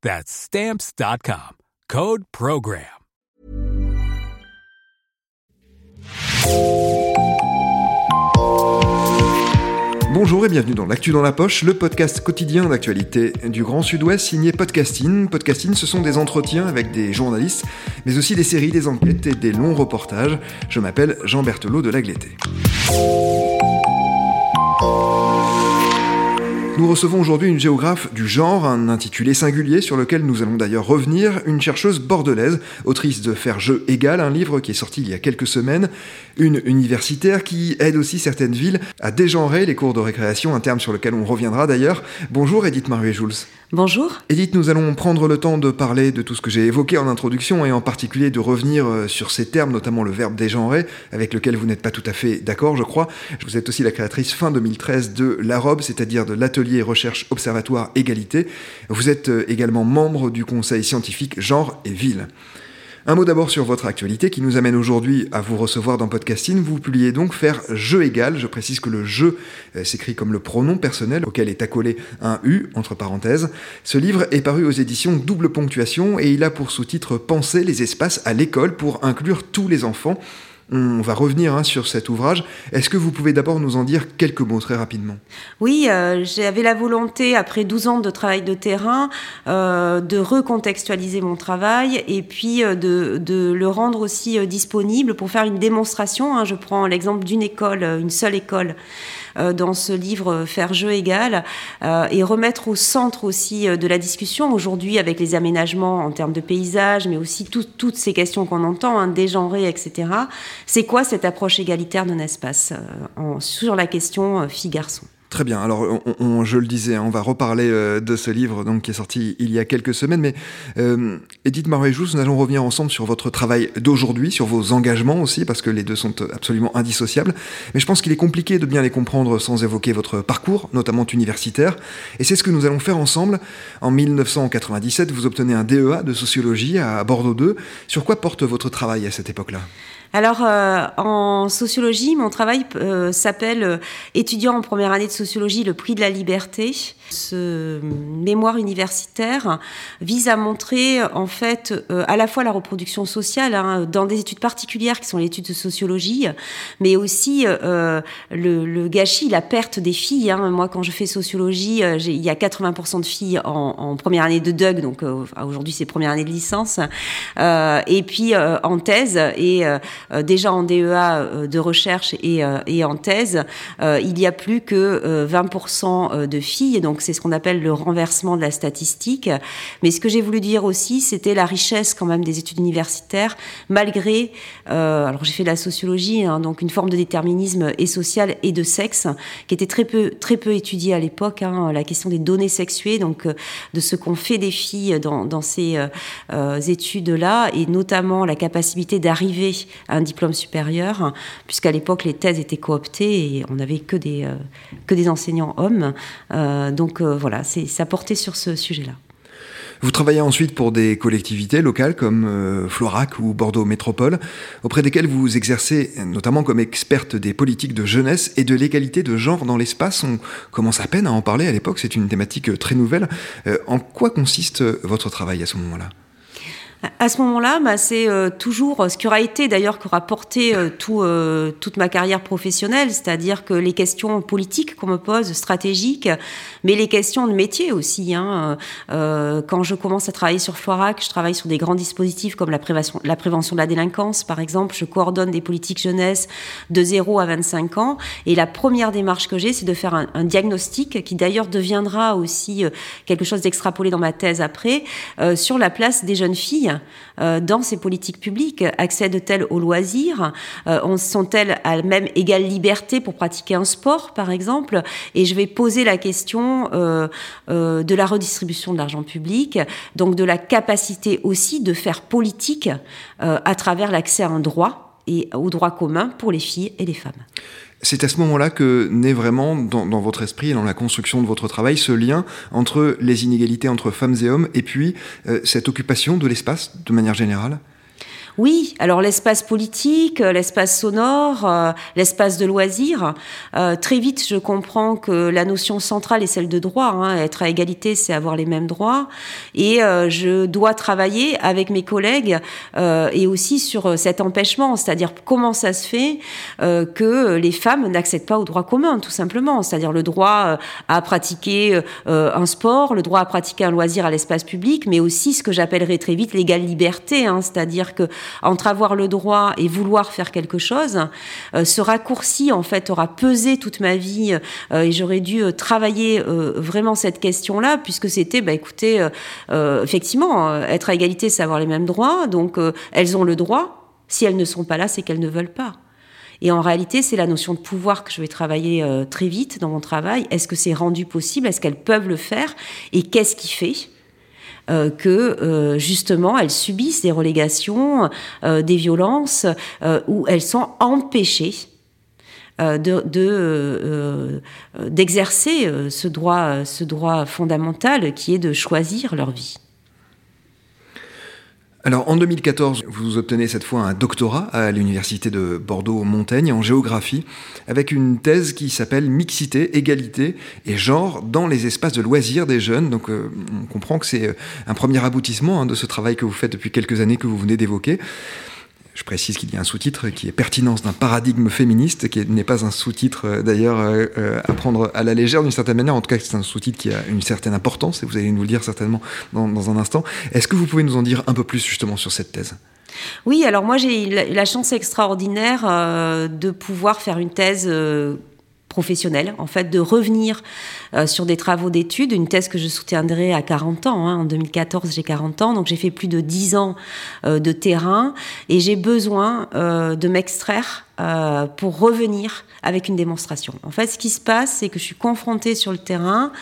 That's stamps.com. Code Program. Bonjour et bienvenue dans L'actu dans la poche, le podcast quotidien d'actualité du Grand Sud-Ouest signé Podcasting. Podcasting, ce sont des entretiens avec des journalistes, mais aussi des séries, des enquêtes et des longs reportages. Je m'appelle Jean Berthelot de Lagleté. Nous recevons aujourd'hui une géographe du genre, un intitulé singulier sur lequel nous allons d'ailleurs revenir, une chercheuse bordelaise, autrice de Faire jeu égal, un livre qui est sorti il y a quelques semaines, une universitaire qui aide aussi certaines villes à dégenrer les cours de récréation, un terme sur lequel on reviendra d'ailleurs. Bonjour Edith Maruet-Jules. Bonjour. Edith, nous allons prendre le temps de parler de tout ce que j'ai évoqué en introduction et en particulier de revenir euh, sur ces termes, notamment le verbe dégenrer, avec lequel vous n'êtes pas tout à fait d'accord, je crois. Vous êtes aussi la créatrice fin 2013 de l'AROB, c'est-à-dire de l'atelier recherche observatoire égalité. Vous êtes euh, également membre du conseil scientifique genre et ville. Un mot d'abord sur votre actualité qui nous amène aujourd'hui à vous recevoir dans Podcasting. Vous publiez donc Faire jeu égal. Je précise que le jeu euh, s'écrit comme le pronom personnel auquel est accolé un U entre parenthèses. Ce livre est paru aux éditions Double Ponctuation et il a pour sous-titre Penser les espaces à l'école pour inclure tous les enfants. On va revenir hein, sur cet ouvrage. Est-ce que vous pouvez d'abord nous en dire quelques mots très rapidement? Oui, euh, j'avais la volonté, après 12 ans de travail de terrain, euh, de recontextualiser mon travail et puis euh, de, le rendre aussi disponible pour faire une démonstration. Hein. Je prends l'exemple d'une école, une seule école dans ce livre Faire jeu égal et remettre au centre aussi de la discussion aujourd'hui avec les aménagements en termes de paysage, mais aussi tout, toutes ces questions qu'on entend, hein, dégenrées, etc. C'est quoi cette approche égalitaire d'un espace en, sur la question fille-garçon Très bien. Alors, on, on, je le disais, on va reparler euh, de ce livre donc qui est sorti il y a quelques semaines. Mais euh, Edith Maruejous, nous allons revenir ensemble sur votre travail d'aujourd'hui, sur vos engagements aussi, parce que les deux sont absolument indissociables. Mais je pense qu'il est compliqué de bien les comprendre sans évoquer votre parcours, notamment universitaire. Et c'est ce que nous allons faire ensemble. En 1997, vous obtenez un DEA de sociologie à Bordeaux 2. Sur quoi porte votre travail à cette époque-là? Alors, euh, en sociologie, mon travail euh, s'appelle euh, Étudiant en première année de sociologie, le prix de la liberté. Ce mémoire universitaire vise à montrer, en fait, euh, à la fois la reproduction sociale hein, dans des études particulières qui sont l'étude de sociologie, mais aussi euh, le, le, gâchis, la perte des filles. Hein. Moi, quand je fais sociologie, euh, il y a 80% de filles en, en, première année de DUG, donc aujourd'hui c'est première année de licence, et puis en thèse et déjà en DEA euh, de recherche et, euh, et en thèse, il y a plus que 20% de filles, donc c'est ce qu'on appelle le renversement de la statistique. Mais ce que j'ai voulu dire aussi, c'était la richesse quand même des études universitaires, malgré, alors j'ai fait de la sociologie, hein, donc une forme de déterminisme et social et de sexe, qui était très peu, très peu étudiée à l'époque, hein, la question des données sexuées, donc de ce qu'on fait des filles dans, ces euh, études-là, et notamment la capacité d'arriver un diplôme supérieur, puisqu'à l'époque les thèses étaient cooptées et on n'avait que des, euh, que des enseignants hommes. Euh, donc euh, voilà, ça portait sur ce sujet-là. Vous travaillez ensuite pour des collectivités locales comme Florac ou Bordeaux Métropole, auprès desquelles vous exercez notamment comme experte des politiques de jeunesse et de l'égalité de genre dans l'espace. On commence à peine à en parler à l'époque, c'est une thématique très nouvelle. En quoi consiste votre travail à ce moment-là? À ce moment-là, bah, c'est euh, toujours ce qui aura été d'ailleurs, qui aura porté euh, euh, toute ma carrière professionnelle, c'est-à-dire que les questions politiques qu'on me pose, stratégiques, mais les questions de métier aussi. Hein, quand je commence à travailler sur Foirac, je travaille sur des grands dispositifs comme la prévention, la prévention de la délinquance, par exemple. Je coordonne des politiques jeunesse de 0 à 25 ans. Et la première démarche que j'ai, c'est de faire un, un, diagnostic qui d'ailleurs deviendra aussi quelque chose d'extrapolé dans ma thèse après, sur la place des jeunes filles euh, dans ces politiques publiques Accèdent-elles aux loisirs euh, Sont-elles à même égale liberté pour pratiquer un sport, par exemple? Et je vais poser la question euh, de la redistribution de l'argent public, donc de la capacité aussi de faire politique à travers l'accès à un droit et aux droits communs pour les filles et les femmes. C'est à ce moment-là que naît vraiment dans, votre esprit et dans la construction de votre travail ce lien entre les inégalités entre femmes et hommes et puis euh, cette occupation de l'espace de manière générale? Oui, alors l'espace politique, euh, l'espace sonore, euh, l'espace de loisirs. Euh, très vite, je comprends que la notion centrale est celle de droit. Hein. Être à égalité, c'est avoir les mêmes droits. Et je dois travailler avec mes collègues et aussi sur cet empêchement, c'est-à-dire comment ça se fait que les femmes n'accèdent pas au droit commun, tout simplement. C'est-à-dire le droit à pratiquer un sport, le droit à pratiquer un loisir à l'espace public, mais aussi ce que j'appellerais très vite l'égale liberté, hein. c'est-à-dire que entre avoir le droit et vouloir faire quelque chose. Euh, ce raccourci, en fait, aura pesé toute ma vie euh, et j'aurais dû euh, travailler vraiment cette question-là, puisque c'était, bah, écoutez, effectivement, être à égalité, c'est avoir les mêmes droits, donc elles ont le droit. Si elles ne sont pas là, c'est qu'elles ne veulent pas. Et en réalité, c'est la notion de pouvoir que je vais travailler très vite dans mon travail. Est-ce que c'est rendu possible? Est-ce qu'elles peuvent le faire? Et qu'est-ce qui fait? Euh, que euh, justement elles subissent des relégations, euh, des violences, où elles sont empêchées de, d'exercer ce droit, ce droit fondamental qui est de choisir leur vie. Alors en 2014, vous obtenez cette fois un doctorat à l'université de Bordeaux-Montaigne en géographie avec une thèse qui s'appelle Mixité, égalité et genre dans les espaces de loisirs des jeunes. Donc euh, on comprend que c'est euh, un premier aboutissement hein, de ce travail que vous faites depuis quelques années que vous venez d'évoquer. Je précise qu'il y a un sous-titre qui est Pertinence d'un paradigme féministe, qui n'est pas un sous-titre euh, d'ailleurs euh, euh, à prendre à la légère d'une certaine manière. En tout cas, c'est un sous-titre qui a une certaine importance et vous allez nous le dire certainement dans, un instant. Est-ce que vous pouvez nous en dire un peu plus justement sur cette thèse? Oui, alors moi j'ai eu la chance extraordinaire de pouvoir faire une thèse professionnelle, en fait, de revenir euh, sur des travaux d'études, une thèse que je soutiendrai à 40 ans. Hein. En 2014, j'ai 40 ans, donc j'ai fait plus de 10 ans euh, de terrain et j'ai besoin euh, de m'extraire pour revenir avec une démonstration. En fait, ce qui se passe, c'est que je suis confrontée sur le terrain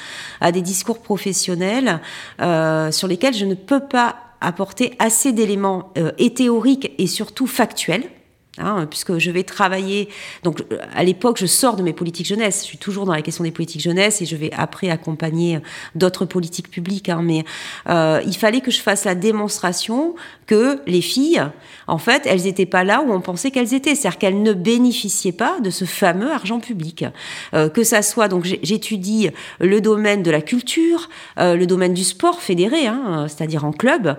à des discours professionnels sur lesquels je ne peux pas apporter assez d'éléments et théoriques et surtout factuels Hein, puisque je vais travailler. Donc, à l'époque, je sors de mes politiques jeunesse. Je suis toujours dans la question des politiques jeunesse et je vais après accompagner d'autres politiques publiques. Hein, mais euh, il fallait que je fasse la démonstration que les filles, en fait, elles n'étaient pas là où on pensait qu'elles étaient. C'est-à-dire qu'elles ne bénéficiaient pas de ce fameux argent public. Euh, que ça soit, donc, j'étudie le domaine de la culture, euh, le domaine du sport fédéré, hein, c'est-à-dire en club,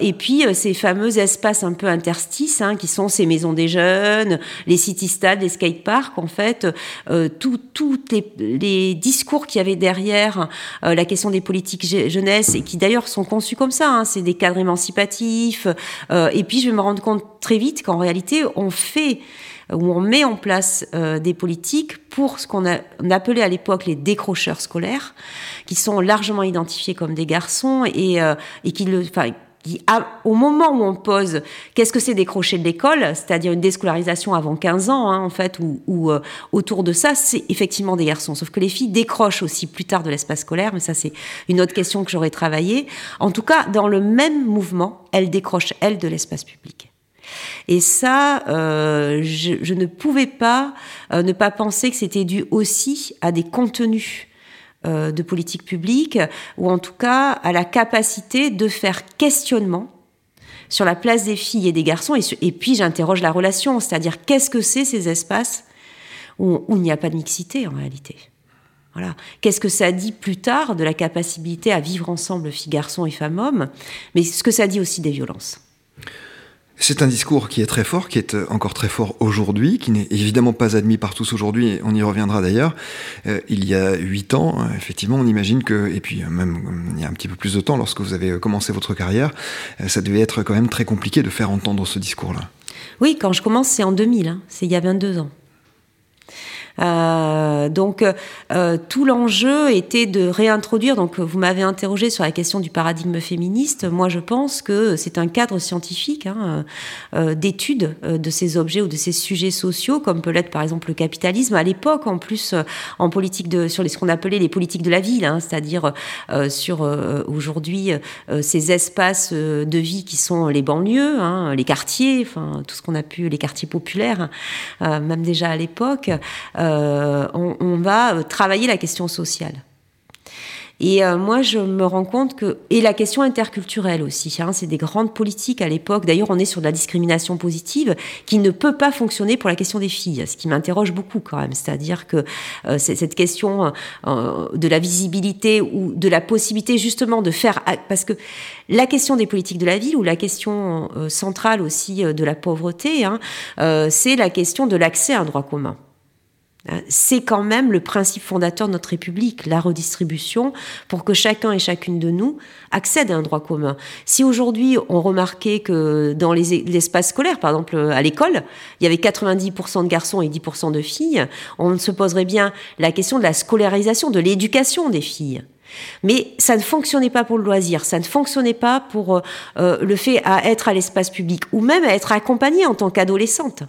et puis ces fameux espaces un peu interstices, qui sont ces maisons des jeunes, les city-stades, les skateparks, en fait, euh, tous les, discours qu'il y avait derrière euh, la question des politiques jeunesse, et qui d'ailleurs sont conçus comme ça, hein, c'est des cadres émancipatifs, euh, et puis je vais me rendre compte très vite qu'en réalité, on fait où on met en place des politiques pour ce qu'on appelait à l'époque les décrocheurs scolaires, qui sont largement identifiés comme des garçons et, et qui le, au moment où on pose qu'est-ce que c'est décrocher de l'école, c'est-à-dire une déscolarisation avant 15 ans, hein, en fait, ou, euh, autour de ça, c'est effectivement des garçons. Sauf que les filles décrochent aussi plus tard de l'espace scolaire, mais ça c'est une autre question que j'aurais travaillé. En tout cas, dans le même mouvement, elles décrochent, elles, de l'espace public. Et ça, euh, je, ne pouvais pas euh, ne pas penser que c'était dû aussi à des contenus de politique publique, ou en tout cas à la capacité de faire questionnement sur la place des filles et des garçons, et, puis j'interroge la relation, c'est-à-dire qu'est-ce que c'est ces espaces où, il n'y a pas de mixité en réalité? Voilà. Qu'est-ce que ça dit plus tard de la capacité à vivre ensemble, filles, garçons et femmes-hommes, mais ce que ça dit aussi des violences. C'est un discours qui est très fort, qui est euh, encore très fort aujourd'hui, qui n'est évidemment pas admis par tous aujourd'hui, on y reviendra d'ailleurs. Euh, il y a huit ans, euh, effectivement, on imagine que, et puis même il y a un petit peu plus de temps, lorsque vous avez commencé votre carrière, ça devait être quand même très compliqué de faire entendre ce discours-là. Oui, quand je commence, c'est en 2000, hein. c'est il y a 22 ans. Euh, donc euh, tout l'enjeu était de réintroduire. Donc vous m'avez interrogé sur la question du paradigme féministe. Moi, je pense que c'est un cadre scientifique hein, euh, d'étude de ces objets ou de ces sujets sociaux, comme peut l'être par exemple le capitalisme. À l'époque, en plus, en politique de sur les, ce qu'on appelait les politiques de la ville, hein, c'est-à-dire sur aujourd'hui ces espaces de vie qui sont les banlieues, hein, les quartiers, enfin tout ce qu'on a pu, les quartiers populaires, même déjà à l'époque. Euh, on, va euh, travailler la question sociale. Et euh, moi, je me rends compte que et la question interculturelle aussi, hein, c'est des grandes politiques à l'époque. D'ailleurs, on est sur de la discrimination positive qui ne peut pas fonctionner pour la question des filles, ce qui m'interroge beaucoup quand même. C'est-à-dire que cette question de la visibilité ou de la possibilité justement de faire, parce que la question des politiques de la ville ou la question centrale aussi de la pauvreté, hein, c'est la question de l'accès à un droit commun. Hein, c'est quand même le principe fondateur de notre République, la redistribution, pour que chacun et chacune de nous accède à un droit commun. Si aujourd'hui on remarquait que dans l'espace scolaire, par exemple à l'école, il y avait 90% de garçons et 10% de filles, on se poserait bien la question de la scolarisation, de l'éducation des filles. Mais ça ne fonctionnait pas pour le loisir, ça ne fonctionnait pas pour euh, le fait à être à l'espace public ou même à être accompagnée en tant qu'adolescente.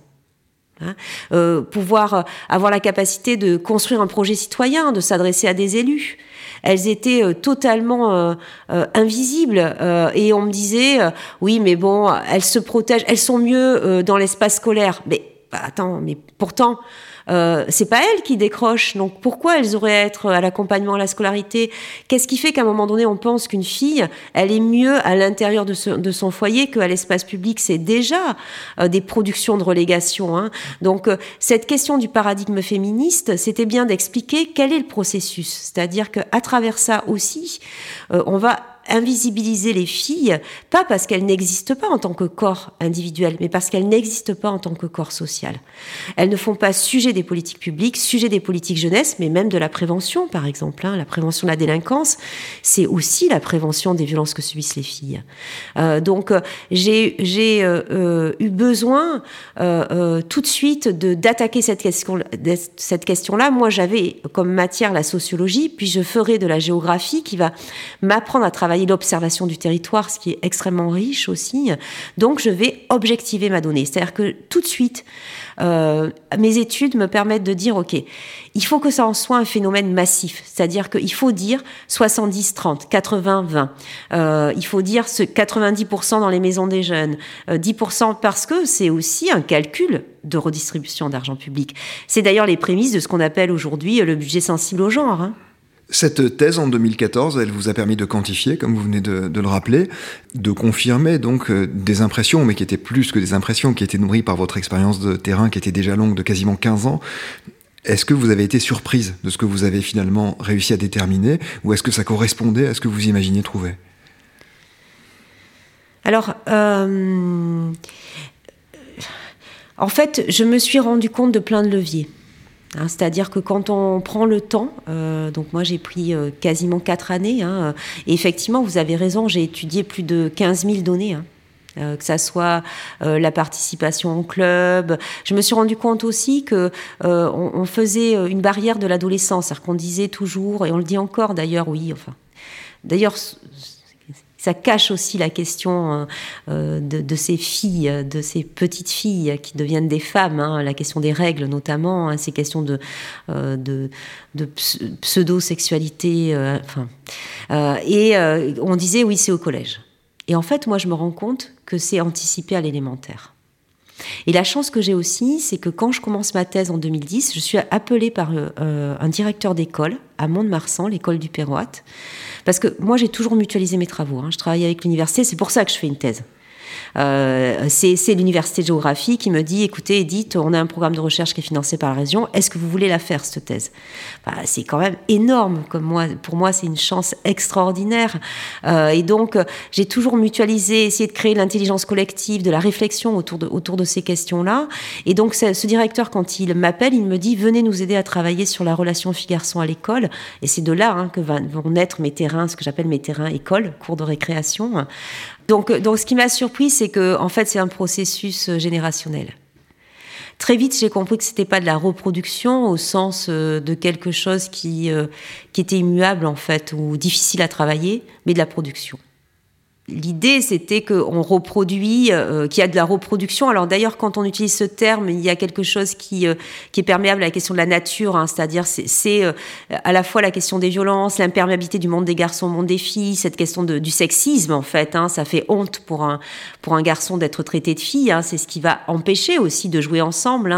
Hein, euh, pouvoir avoir la capacité de construire un projet citoyen, de s'adresser à des élus. Elles étaient euh, totalement euh, invisibles et on me disait oui mais bon elles se protègent, elles sont mieux dans l'espace scolaire. Mais bah, attends, mais pourtant euh, c'est pas elles qui décrochent. Donc pourquoi elles auraient à être à l'accompagnement à la scolarité? Qu'est-ce qui fait qu'à un moment donné, on pense qu'une fille, elle est mieux à l'intérieur de, son foyer qu'à l'espace public? C'est déjà euh, des productions de relégation. Hein. Donc euh, cette question du paradigme féministe, c'était bien d'expliquer quel est le processus. C'est-à-dire qu'à travers ça aussi, on va invisibiliser les filles, pas parce qu'elles n'existent pas en tant que corps individuel, mais parce qu'elles n'existent pas en tant que corps social. Elles ne font pas sujet des politiques publiques, sujet des politiques jeunesse, mais même de la prévention, par exemple. Hein. La prévention de la délinquance, c'est aussi la prévention des violences que subissent les filles. Euh, donc, euh, j'ai euh, eu besoin tout de suite d'attaquer cette question-là. Moi, j'avais comme matière la sociologie, puis je ferai de la géographie qui va m'apprendre à travailler l'observation du territoire, ce qui est extrêmement riche aussi. Donc, je vais objectiver ma donnée. C'est-à-dire que tout de suite, euh, mes études me permettent de dire, OK, il faut que ça en soit un phénomène massif. C'est-à-dire qu'il faut dire 70-30, 80-20. Euh, il faut dire ce 90% dans les maisons des jeunes, 10% euh, parce que c'est aussi un calcul de redistribution d'argent public. C'est d'ailleurs les prémices de ce qu'on appelle aujourd'hui le budget sensible au genre. Hein. Cette thèse en 2014, elle vous a permis de quantifier, comme vous venez de, le rappeler, de confirmer donc euh, des impressions, mais qui étaient plus que des impressions, qui étaient nourries par votre expérience de terrain qui était déjà longue de quasiment 15 ans. Est-ce que vous avez été surprise de ce que vous avez finalement réussi à déterminer, ou est-ce que ça correspondait à ce que vous imaginiez trouver? Alors, euh, en fait, je me suis rendu compte de plein de leviers. Hein, c'est-à-dire que quand on prend le temps, euh, donc moi j'ai pris euh, quasiment quatre années, hein, et effectivement vous avez raison, j'ai étudié plus de 15 000 données. Hein, euh, que ça soit la participation au club. Je me suis rendu compte aussi que on, faisait une barrière de l'adolescence, c'est-à-dire qu'on disait toujours, et on le dit encore d'ailleurs, oui, enfin, d'ailleurs ça cache aussi la question euh, euh, de, ces filles, de ces petites filles qui deviennent des femmes, hein, la question des règles notamment, hein, ces questions de, euh, pseudo-sexualité. enfin, et on disait oui, c'est au collège. Et en fait, moi, je me rends compte que c'est anticipé à l'élémentaire. Et la chance que j'ai aussi, c'est que quand je commence ma thèse en 2010, je suis appelée par un directeur d'école à Mont-de-Marsan, l'école du Perroite, parce que moi, j'ai toujours mutualisé mes travaux. Hein. Je travaille avec l'université, c'est pour ça que je fais une thèse. C'est l'université de géographie qui me dit, écoutez, Edith, on a un programme de recherche qui est financé par la région, est-ce que vous voulez la faire, cette thèse? C'est quand même énorme, comme moi, pour moi, c'est une chance extraordinaire. et donc, j'ai toujours mutualisé, essayé de créer l'intelligence collective, de la réflexion autour de, ces questions-là. Et donc, ce directeur, quand il m'appelle, il me dit, venez nous aider à travailler sur la relation fille-garçon à l'école. Et c'est de là hein, que vont naître mes terrains, ce que j'appelle mes terrains école, cours de récréation. Donc, donc ce qui m'a surpris, c'est que en fait, c'est un processus euh, générationnel. Très vite, j'ai compris que c'était pas de la reproduction au sens euh, de quelque chose qui, euh, qui était immuable en fait ou difficile à travailler, mais de la production. L'idée, c'était qu'on reproduit, euh, qu'il y a de la reproduction. Alors d'ailleurs, quand on utilise ce terme, il y a quelque chose qui, euh, qui est perméable à la question de la nature, hein, c'est-à-dire c'est euh, à la fois la question des violences, l'imperméabilité du monde des garçons au monde des filles, cette question du sexisme en fait. Hein, ça fait honte pour un, pour un garçon d'être traité de fille. Hein, c'est ce qui va empêcher aussi de jouer ensemble.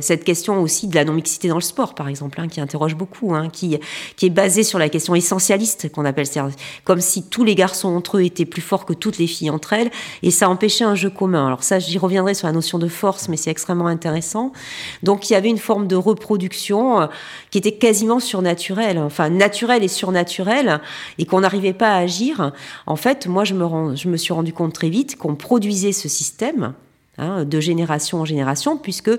Cette question aussi de la non-mixité dans le sport, par exemple, qui interroge beaucoup, qui, qui est basée sur la question essentialiste qu'on appelle, comme si tous les garçons entre étaient plus forts que toutes les filles entre elles, et ça empêchait un jeu commun. Alors ça, j'y reviendrai sur la notion de force, mais c'est extrêmement intéressant. Donc il y avait une forme de reproduction euh, qui était quasiment surnaturelle, enfin naturelle et surnaturelle, et qu'on n'arrivait pas à agir. En fait, moi, je me, suis rendu compte très vite qu'on produisait ce système hein, de génération en génération, puisque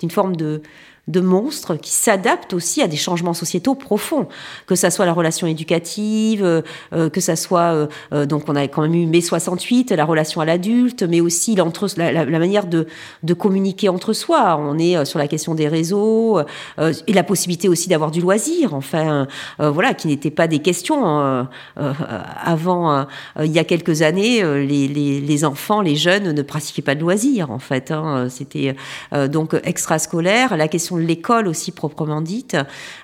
d'une forme de de monstres qui s'adaptent aussi à des changements sociétaux profonds, que ça soit la relation éducative, euh, euh, que ça soit euh, donc on a quand même eu mai 68, la relation à l'adulte, mais aussi la, la, manière de, de, communiquer entre soi. On est sur la question des réseaux et la possibilité aussi d'avoir du loisir. Enfin, voilà, qui n'était pas des questions avant. il y a quelques années, les, les, les, enfants, les jeunes ne pratiquaient pas de loisirs en fait. Hein. C'était donc extrascolaire. La question l'école aussi proprement dite,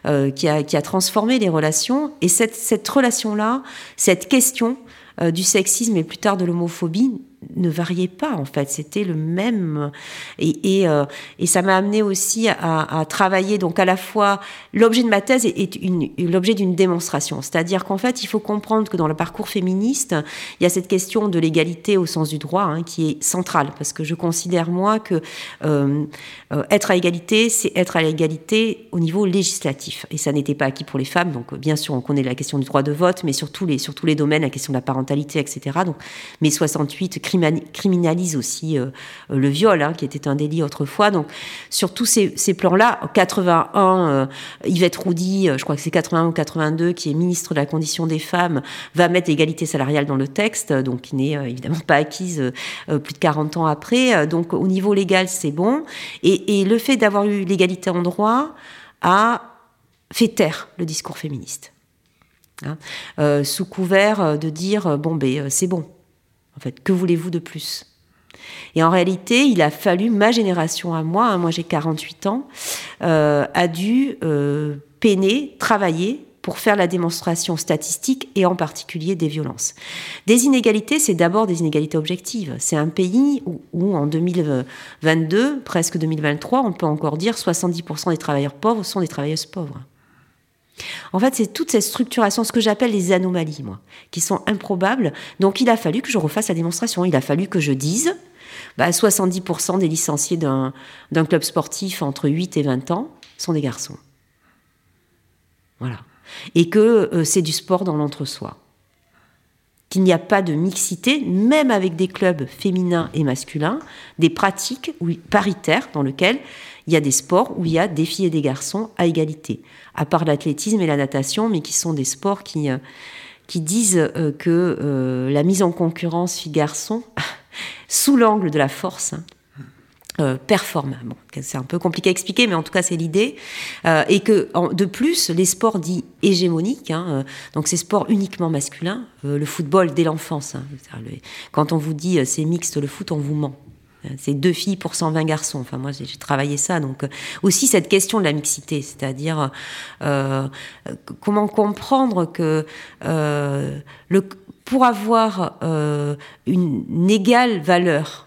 euh, qui, a, qui, a, transformé les relations. Et cette, relation-là, cette question euh, du sexisme et plus tard de l'homophobie ne variait pas en fait, c'était le même. Et, et, euh, ça m'a amené aussi à, travailler donc à la fois l'objet de ma thèse est, l'objet d'une démonstration, c'est-à-dire qu'en fait il faut comprendre que dans le parcours féministe il y a cette question de l'égalité au sens du droit hein, qui est centrale. Parce que je considère moi que euh, euh, être à égalité c'est être à l'égalité au niveau législatif. Et ça n'était pas acquis pour les femmes. Donc bien sûr on connaît la question du droit de vote mais sur tous les sur les domaines la question de la parentalité etc donc mais 68 criminalise aussi euh, le viol, hein, qui était un délit autrefois. Donc, sur tous ces, plans-là, 81, euh, Yvette Roudy, euh, je crois que c'est 81 ou 82, qui est ministre de la condition des femmes, va mettre l'égalité salariale dans le texte, donc qui n'est évidemment pas acquise plus de 40 ans après. Donc, au niveau légal, c'est bon. Et, et le fait d'avoir eu l'égalité en droit a fait taire le discours féministe. Hein. sous couvert de dire bon ben c'est bon en fait, que voulez-vous de plus? Et en réalité, il a fallu, ma génération à moi, hein, moi j'ai 48 ans, euh, a dû euh, peiner, travailler pour faire la démonstration statistique et en particulier des violences. Des inégalités, c'est d'abord des inégalités objectives. C'est un pays où, où, en 2022, presque 2023, on peut encore dire 70% des travailleurs pauvres sont des travailleuses pauvres. En fait, c'est toute cette structuration, ce que j'appelle les anomalies, moi, qui sont improbables. Donc, il a fallu que je refasse la démonstration. Il a fallu que je dise, bah, 70% des licenciés d'un club sportif entre 8 et 20 ans sont des garçons. Voilà. Et que euh, c'est du sport dans l'entre-soi. Qu'il n'y a pas de mixité, même avec des clubs féminins et masculins, des pratiques paritaires dans lesquelles il y a des sports où il y a des filles et des garçons à égalité, à part l'athlétisme et la natation, mais qui sont des sports qui, euh, qui disent euh, que euh, la mise en concurrence filles-garçons, sous l'angle de la force, performe. Bon, c'est un peu compliqué à expliquer, mais en tout cas c'est l'idée. et que de plus, les sports dits hégémoniques, hein, donc ces sports uniquement masculins, le football dès l'enfance. Hein, quand on vous dit c'est mixte le foot, on vous ment. C'est deux filles pour 120 garçons. Enfin, moi, j'ai travaillé ça. Donc, euh, aussi cette question de la mixité, c'est-à-dire euh, comment comprendre que euh, pour avoir une, égale valeur,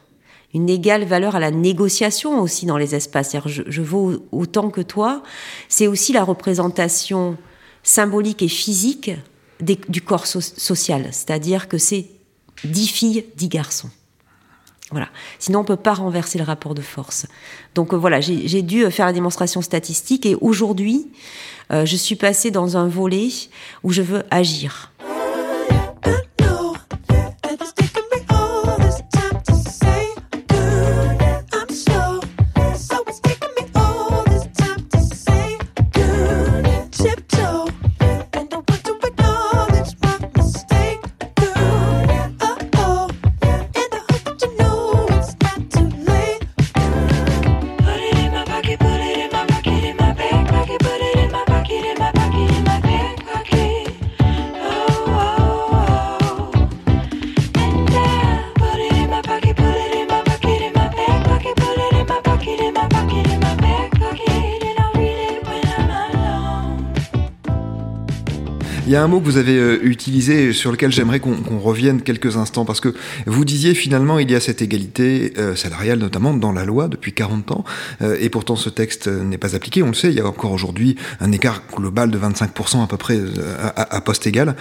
une égale valeur à la négociation aussi dans les espaces. Je, je vaux autant que toi. C'est aussi la représentation symbolique et physique du corps social, c'est-à-dire que c'est dix filles, dix garçons. Voilà. Sinon, on peut pas renverser le rapport de force. Donc euh, voilà, j'ai dû faire la démonstration statistique et aujourd'hui, euh, je suis passée dans un volet où je veux agir. Y a un mot que vous avez euh, utilisé sur lequel j'aimerais qu'on revienne quelques instants parce que vous disiez finalement il y a cette égalité euh, salariale notamment dans la loi depuis 40 ans euh, et pourtant ce texte n'est pas appliqué. On le sait, il y a encore aujourd'hui un écart global de 25% à peu près à poste égal.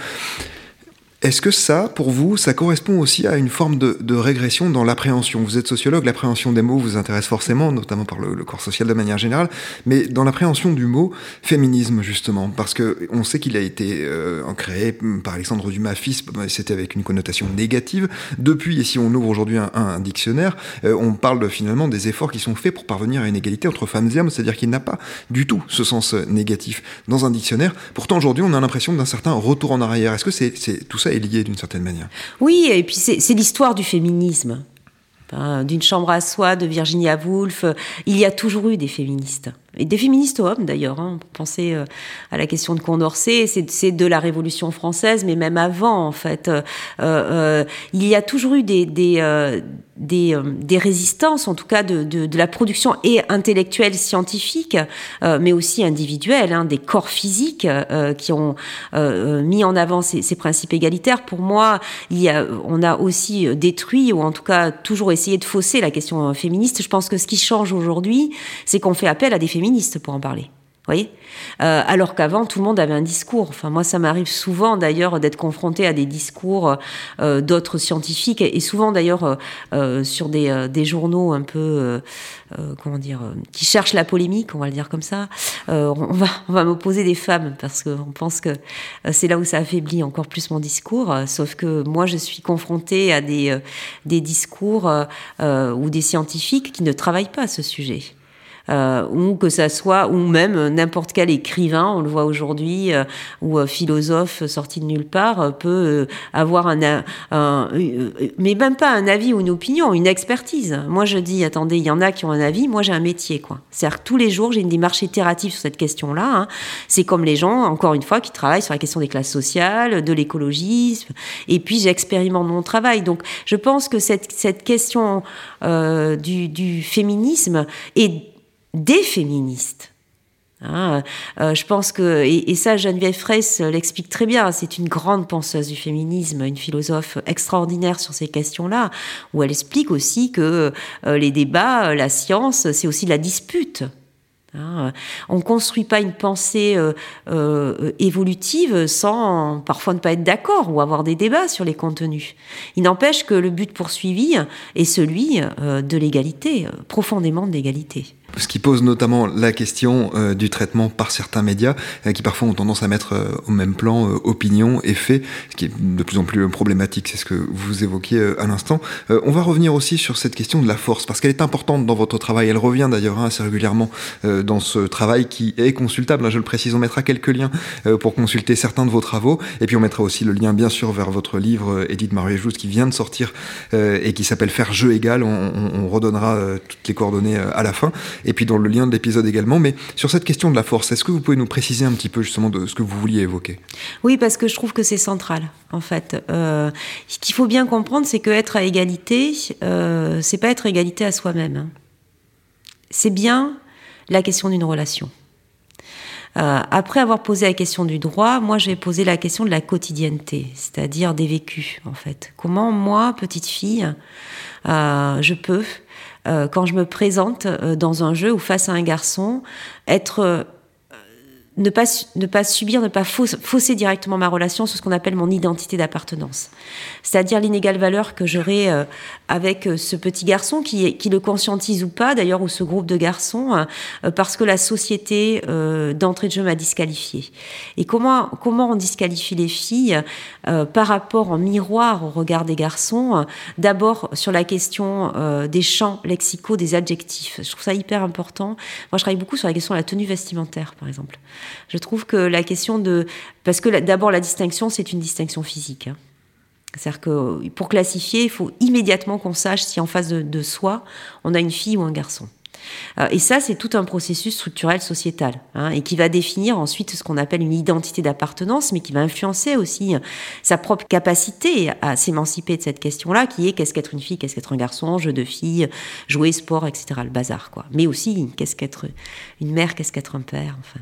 Est-ce que ça, pour vous, ça correspond aussi à une forme de, régression dans l'appréhension? Vous êtes sociologue, l'appréhension des mots vous intéresse forcément, notamment par le, corps social de manière générale, mais dans l'appréhension du mot féminisme, justement, parce que on sait qu'il a été euh, créé par Alexandre Dumas, fils, c'était avec une connotation négative. Depuis, et si on ouvre aujourd'hui un, dictionnaire, euh, on parle finalement des efforts qui sont faits pour parvenir à une égalité entre femmes et hommes, c'est-à-dire qu'il n'a pas du tout ce sens négatif dans un dictionnaire. Pourtant, aujourd'hui, on a l'impression d'un certain retour en arrière. Est-ce que c'est tout ça lié d'une certaine manière. Oui, et puis c'est l'histoire du féminisme. D'une chambre à soi de Virginia Woolf, il y a toujours eu des féministes et des féministes hommes d'ailleurs. Hein. Pensez euh, à la question de Condorcet, c'est de la Révolution française, mais même avant en fait. Euh, euh, il y a toujours eu des, résistances, en tout cas de, la production et intellectuelle scientifique, mais aussi individuelle, hein, des corps physiques qui ont mis en avant ces, ces, principes égalitaires. Pour moi, il y a, on a aussi détruit ou en tout cas toujours essayé de fausser la question féministe. Je pense que ce qui change aujourd'hui, c'est qu'on fait appel à des féministes pour en parler. voyez? Euh, Alors qu'avant, tout le monde avait un discours. Enfin, moi, ça m'arrive souvent d'ailleurs d'être confronté à des discours euh, d'autres scientifiques et souvent d'ailleurs euh, sur des, des, journaux un peu, comment dire, qui cherchent la polémique, on va le dire comme ça. on va, on va m'opposer des femmes parce qu'on pense que c'est là où ça affaiblit encore plus mon discours. sauf que moi, je suis confrontée à des, des discours ou des scientifiques qui ne travaillent pas ce sujet euh, ou que ça soit, ou même n'importe quel écrivain, on le voit aujourd'hui, euh, ou euh, philosophe sorti de nulle part, euh, peut avoir un, un, mais même pas un avis ou une opinion, une expertise. Moi, je dis, attendez, il y en a qui ont un avis, moi j'ai un métier, quoi. C'est-à-dire que tous les jours, j'ai une démarche itérative sur cette question-là. Hein. C'est comme les gens, encore une fois, qui travaillent sur la question des classes sociales, de l'écologisme, et puis j'expérimente mon travail. Donc, je pense que cette, cette question euh, du, du féminisme est des féministes. Hein, euh, je pense que, et, ça, Geneviève Fraisse l'explique très bien, c'est une grande penseuse du féminisme, une philosophe extraordinaire sur ces questions-là, où elle explique aussi que euh, les débats, la science, c'est aussi la dispute. Hein, on ne construit pas une pensée euh, évolutive sans parfois ne pas être d'accord ou avoir des débats sur les contenus. Il n'empêche que le but poursuivi est celui de l'égalité, profondément de l'égalité ce qui pose notamment la question euh, du traitement par certains médias euh, qui parfois ont tendance à mettre euh, au même plan opinion et fait, ce qui est de plus en plus problématique, c'est ce que vous évoquiez à l'instant. on va revenir aussi sur cette question de la force, parce qu'elle est importante dans votre travail, elle revient d'ailleurs hein, assez régulièrement dans ce travail qui est consultable, hein, je le précise, on mettra quelques liens pour consulter certains de vos travaux, et puis on mettra aussi le lien bien sûr vers votre livre, Edith Marie qui vient de sortir et qui s'appelle Faire jeu égal, on redonnera toutes les coordonnées à la fin et puis dans le lien de l'épisode également. Mais sur cette question de la force, est-ce que vous pouvez nous préciser un petit peu justement de ce que vous vouliez évoquer? Oui, parce que je trouve que c'est central, en fait. Euh, ce qu'il faut bien comprendre, c'est que être à égalité, euh, c'est pas être égalité à soi-même. Hein. C'est bien la question d'une relation. Euh, après avoir posé la question du droit, moi je vais poser la question de la quotidienneté, c'est-à-dire des vécus en fait. Comment moi, petite fille, euh, je peux quand je me présente euh, dans un jeu ou face à un garçon, être euh, ne pas, ne pas subir, ne pas fausser directement ma relation sur ce qu'on appelle mon identité d'appartenance. C'est-à-dire l'inégale valeur que j'aurai euh, avec euh, ce petit garçon qui, qui le conscientise ou pas, d'ailleurs, ou ce groupe de garçons, euh, parce que la société d'entrée de jeu m'a disqualifié. Et comment, comment on disqualifie les filles par rapport en miroir au regard des garçons D'abord sur la question des champs lexicaux, des adjectifs. Je trouve ça hyper important. Moi, je travaille beaucoup sur la question de la tenue vestimentaire, par exemple. Je trouve que la question de... Parce que d'abord, la distinction, c'est une distinction physique. Hein. C'est-à-dire que pour classifier, il faut immédiatement qu'on sache si en face de, soi, on a une fille ou un garçon. Euh, et ça, c'est tout un processus structurel sociétal, hein, et qui va définir ensuite ce qu'on appelle une identité d'appartenance, mais qui va influencer aussi sa propre capacité à s'émanciper de cette question-là, qui est qu'est-ce qu'être une fille, qu'est-ce qu'être un garçon, jeu de fille, jouer, sport, etc., le bazar, quoi. Mais aussi, qu'est-ce qu'être une mère, qu'est-ce qu'être un père, enfin.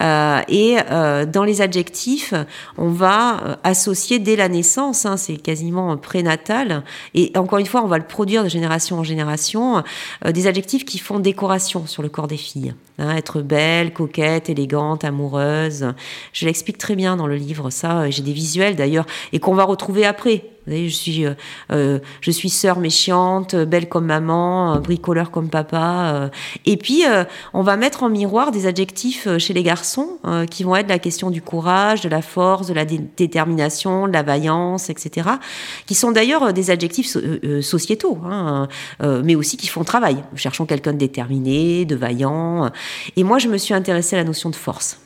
Euh, et euh, dans les adjectifs, on va associer dès la naissance, hein, c'est quasiment prénatal, et encore une fois, on va le produire de génération en génération, des adjectifs qui font décoration sur le corps des filles. Hein, être belle, coquette, élégante, amoureuse. Je l'explique très bien dans le livre, ça. J'ai des visuels d'ailleurs, et qu'on va retrouver après je suis, euh, euh, je suis sœur méchante, belle comme maman, bricoleur comme papa. Euh. Et puis, on va mettre en miroir des adjectifs chez les garçons qui vont être la question du courage, de la force, de la détermination, de la vaillance, etc. Qui sont d'ailleurs des adjectifs sociétaux, hein, mais aussi qui font travail. Cherchons quelqu'un de déterminé, de vaillant. Et moi, je me suis intéressée à la notion de force.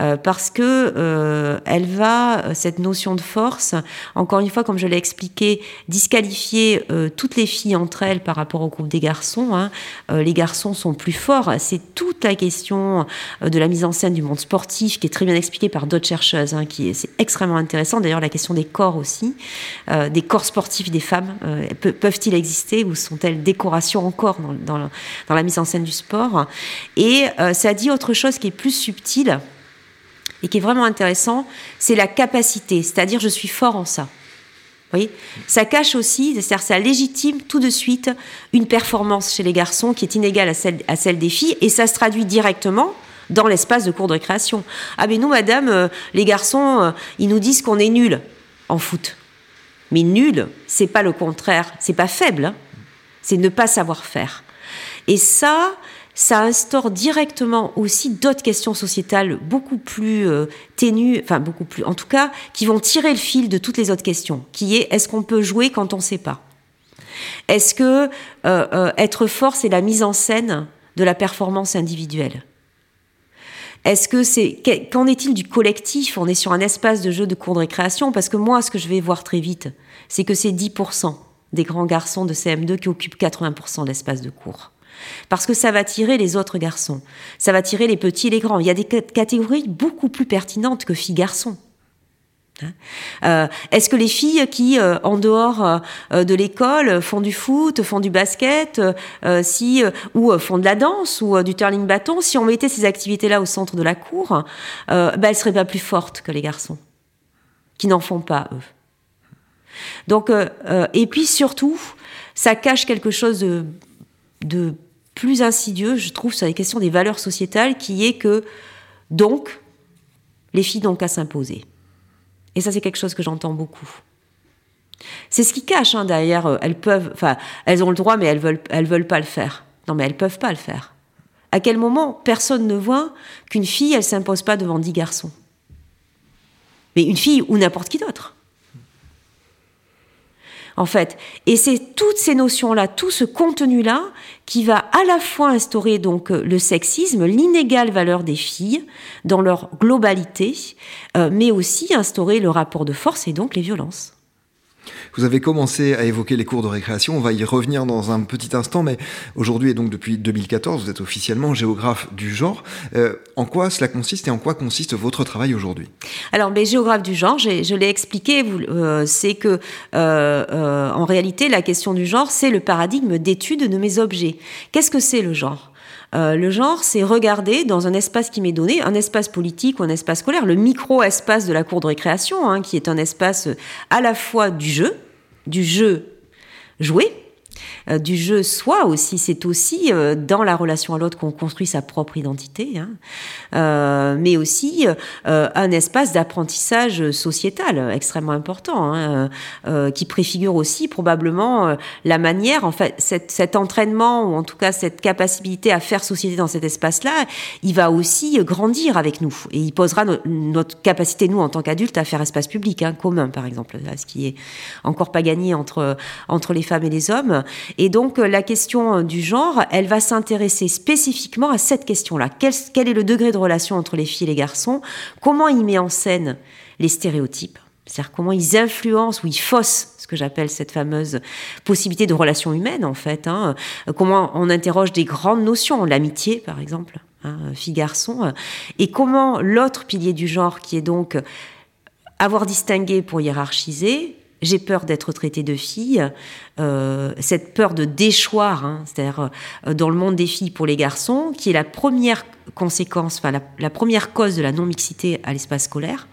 Euh, parce que euh, elle va cette notion de force, encore une fois, comme je l'ai expliqué, disqualifier euh, toutes les filles entre elles par rapport au groupe des garçons. Hein. les garçons sont plus forts. C'est toute la question de la mise en scène du monde sportif qui est très bien expliquée par d'autres chercheuses, hein, qui c'est extrêmement intéressant. D'ailleurs, la question des corps aussi, des corps sportifs des femmes, peuvent-ils exister ou sont-elles décorations encore dans, dans, la mise en scène du sport? Et ça dit autre chose qui est plus subtil et qui est vraiment intéressant, c'est la capacité, c'est-à-dire je suis fort en ça. Oui, ça cache aussi, c'est-à-dire ça légitime tout de suite une performance chez les garçons qui est inégale à celle, à celle des filles, et ça se traduit directement dans l'espace de cours de récréation. Ah mais nous, madame, euh, les garçons, euh, ils nous disent qu'on est nul en foot. Mais nul, c'est pas le contraire, c'est pas faible, hein. c'est ne pas savoir faire. Et ça, ça instaure directement aussi d'autres questions sociétales beaucoup plus euh, ténues, enfin beaucoup plus, en tout cas, qui vont tirer le fil de toutes les autres questions, qui est est-ce qu'on peut jouer quand on ne sait pas? Est-ce que euh, euh, être fort, c'est la mise en scène de la performance individuelle? Est-ce que c'est qu'en est-il du collectif? On est sur un espace de jeu de cours de récréation parce que moi, ce que je vais voir très vite, c'est que c'est 10% des grands garçons de CM2 qui occupent 80% de l'espace de cours. Parce que ça va tirer les autres garçons. Ça va tirer les petits et les grands. Il y a des catégories beaucoup plus pertinentes que filles-garçons. Hein? Euh, est-ce que les filles qui, euh, en dehors euh, de l'école, font du foot, font du basket, si ou font de la danse ou du turning bâton, si on mettait ces activités-là au centre de la cour, bah, elles seraient pas plus fortes que les garçons, qui n'en font pas eux. Donc, et puis surtout, ça cache quelque chose de, de plus insidieux, je trouve, sur les questions des valeurs sociétales, qui est que, donc, les filles n'ont qu'à s'imposer. Et ça, c'est quelque chose que j'entends beaucoup. C'est ce qui cache, hein, derrière, euh, elles peuvent, enfin, elles ont le droit, mais elles veulent, elles veulent pas le faire. Non, mais elles peuvent pas le faire. À quel moment personne ne voit qu'une fille, elle s'impose pas devant dix garçons? Mais une fille ou n'importe qui d'autre en fait. Et c'est toutes ces notions-là, tout ce contenu-là qui va à la fois instaurer donc euh, le sexisme, l'inégale valeur des filles dans leur globalité, euh, mais aussi instaurer le rapport de force et donc les violences. Vous avez commencé à évoquer les cours de récréation, on va y revenir dans un petit instant, mais aujourd'hui et donc depuis 2014, vous êtes officiellement géographe du genre. Euh, en quoi cela consiste et en quoi consiste votre travail aujourd'hui? Alors, mais géographe du genre, je l'ai expliqué, euh, c'est que euh, en réalité, la question du genre, c'est le paradigme d'étude de mes objets. Qu'est-ce que c'est le genre? Le genre, c'est regarder dans un espace qui m'est donné, un espace politique ou un espace scolaire, le micro-espace de la cour de récréation, hein, qui est un espace à la fois du jeu, du jeu joué, euh, du jeu soi aussi. C'est aussi euh, dans la relation à l'autre qu'on construit sa propre identité, hein. euh, mais aussi un espace d'apprentissage sociétal extrêmement important, hein, qui préfigure aussi probablement la manière, en fait, cet, entraînement ou en tout cas cette capacité à faire société dans cet espace-là, il va aussi grandir avec nous et il posera notre capacité nous en tant qu'adultes à faire espace public hein, commun, par exemple, ce qui est encore pas gagné entre entre les femmes et les hommes. Et donc euh, la question euh, du genre, elle va s'intéresser spécifiquement à cette question-là. Quel, est le degré de relation entre les filles et les garçons? Comment il met en scène les stéréotypes? C'est-à-dire comment ils influencent ou ils faussent ce que j'appelle cette fameuse possibilité de relation humaine, en fait. Hein. Comment on interroge des grandes notions, l'amitié, par exemple, hein, fille-garçon, et comment l'autre pilier du genre, qui est donc avoir distingué pour hiérarchiser, j'ai peur d'être traitée de fille, euh, cette peur de déchoir, hein, c'est-à-dire euh, dans le monde des filles pour les garçons, qui est la première conséquence, enfin la, première cause de la non-mixité à l'espace scolaire.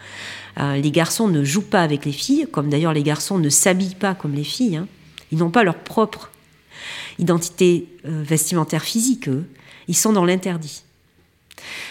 Euh, les garçons ne jouent pas avec les filles, comme d'ailleurs les garçons ne s'habillent pas comme les filles. Hein. Ils n'ont pas leur propre identité vestimentaire physique, eux. Ils sont dans l'interdit.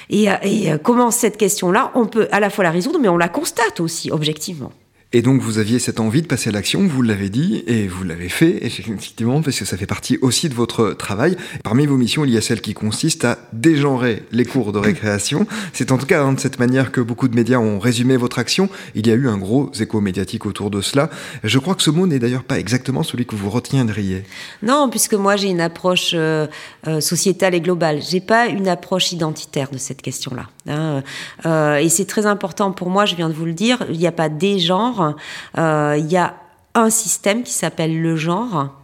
Et, et comment cette question-là, on peut à la fois la résoudre, mais on la constate aussi objectivement. Et donc vous aviez cette envie de passer à l'action, vous l'avez dit, et vous l'avez fait, effectivement, parce que ça fait partie aussi de votre travail. Parmi vos missions, il y a celle qui consiste à dégenrer les cours de récréation. C'est en tout cas hein, de cette manière que beaucoup de médias ont résumé votre action. Il y a eu un gros écho médiatique autour de cela. Je crois que ce mot n'est d'ailleurs pas exactement celui que vous retiendriez. Non, puisque moi j'ai une approche euh, euh, sociétale et globale. J'ai pas une approche identitaire de cette question-là. Hein. Euh, et c'est très important pour moi, je viens de vous le dire, il n'y a pas des genres euh, il y a un système qui s'appelle le genre.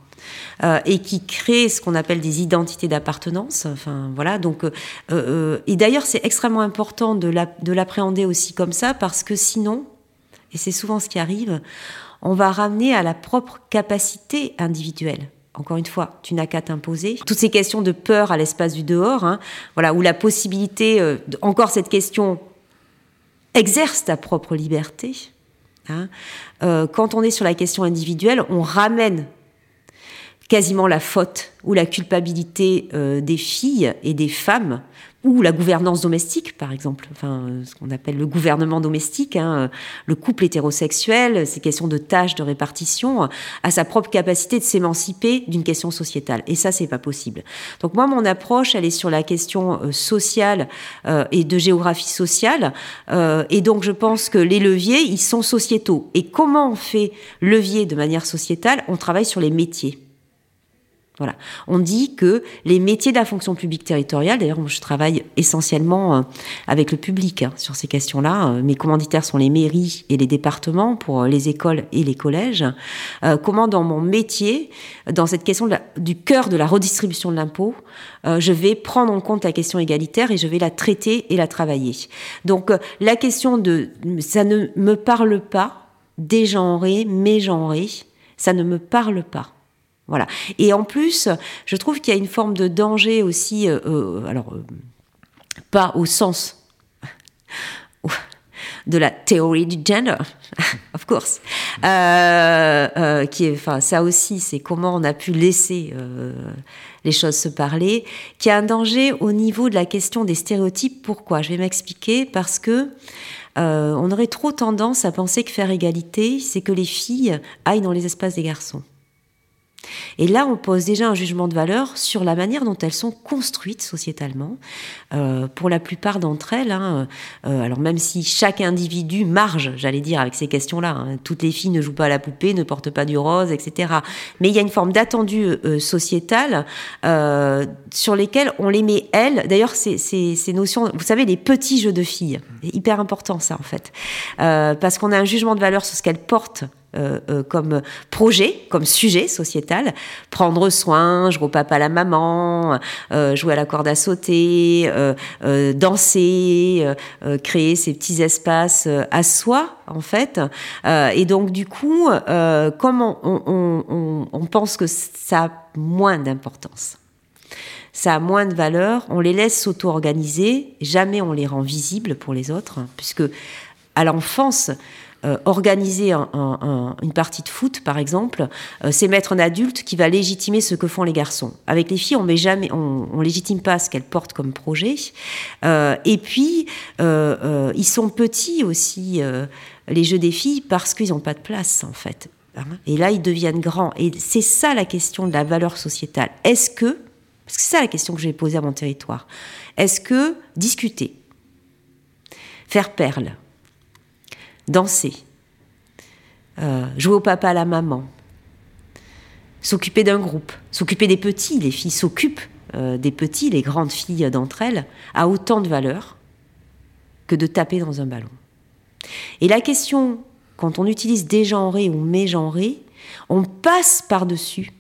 Euh, et qui crée ce qu'on appelle des identités d'appartenance. Enfin, voilà. Donc, et d'ailleurs, c'est extrêmement important de l'appréhender aussi comme ça parce que sinon, et c'est souvent ce qui arrive, on va ramener à la propre capacité individuelle. Encore une fois, tu n'as qu'à t'imposer. Toutes ces questions de peur à l'espace du dehors, hein, voilà, où la possibilité, encore cette question, exerce ta propre liberté. Hein. Euh, quand on est sur la question individuelle, on ramène quasiment la faute ou la culpabilité euh, des filles et des femmes ou la gouvernance domestique, par exemple, enfin, ce qu'on appelle le gouvernement domestique, hein, le couple hétérosexuel, ces questions de tâches, de répartition, a sa propre capacité de s'émanciper d'une question sociétale. Et ça, c'est pas possible. Donc moi, mon approche, elle est sur la question euh, sociale euh, et de géographie sociale. Euh, et donc, je pense que les leviers, ils sont sociétaux. Et comment on fait levier de manière sociétale? On travaille sur les métiers. On dit que les métiers de la fonction publique territoriale, d'ailleurs, je travaille essentiellement euh, avec le public hein, sur ces questions-là. Euh, mes commanditaires sont les mairies et les départements pour euh, les écoles et les collèges. comment, dans mon métier, dans cette question du cœur de la redistribution de l'impôt, je vais prendre en compte la question égalitaire et je vais la traiter et la travailler. Donc, la question de ça ne me parle pas, dégenrer, mégenrer, ça ne me parle pas. Et en plus, je trouve qu'il y a une forme de danger aussi, euh, euh, alors euh, pas au sens de la théorie du gender, of course, qui est, enfin, ça aussi, c'est comment on a pu laisser les choses se parler, qui a un danger au niveau de la question des stéréotypes. Pourquoi? Je vais m'expliquer parce que on aurait trop tendance à penser que faire égalité, c'est que les filles aillent dans les espaces des garçons. Et là, on pose déjà un jugement de valeur sur la manière dont elles sont construites sociétalement. Euh, pour la plupart d'entre elles, hein, euh, alors même si chaque individu marge, j'allais dire, avec ces questions-là, hein, toutes les filles ne jouent pas à la poupée, ne portent pas du rose, etc. Mais il y a une forme d'attendu euh, sociétal sur lesquels on les met, elles. D'ailleurs, ces, ces, ces, notions, vous savez, les petits jeux de filles, hyper important ça en fait, parce qu'on a un jugement de valeur sur ce qu'elles portent euh, euh, comme projet, comme sujet sociétal. Prendre soin, jouer au papa à la maman, euh, jouer à la corde à sauter, danser, créer ces petits espaces à soi, en fait. et donc, du coup, comme on, on pense que ça a moins d'importance? Ça a moins de valeur, on les laisse s'auto-organiser, jamais on les rend visibles pour les autres, puisque à l'enfance, euh, organiser une partie de foot, par exemple, c'est mettre un adulte qui va légitimer ce que font les garçons. Avec les filles, on jamais, on, légitime pas ce qu'elles portent comme projet. et puis, ils sont petits aussi, les jeux des filles, parce qu'ils n'ont pas de place, en fait. Hein. Et là, ils deviennent grands. Et c'est ça la question de la valeur sociétale. Est-ce que, parce que c'est ça la question que j'ai posée à mon territoire, est-ce que discuter, faire perle, danser, euh, jouer au papa à la maman, s'occuper d'un groupe, s'occuper des petits, les filles s'occupent euh, des petits, les grandes filles d'entre elles, a autant de valeur que de taper dans un ballon. Et la question quand on utilise dégenré ou mégenré, on passe par-dessus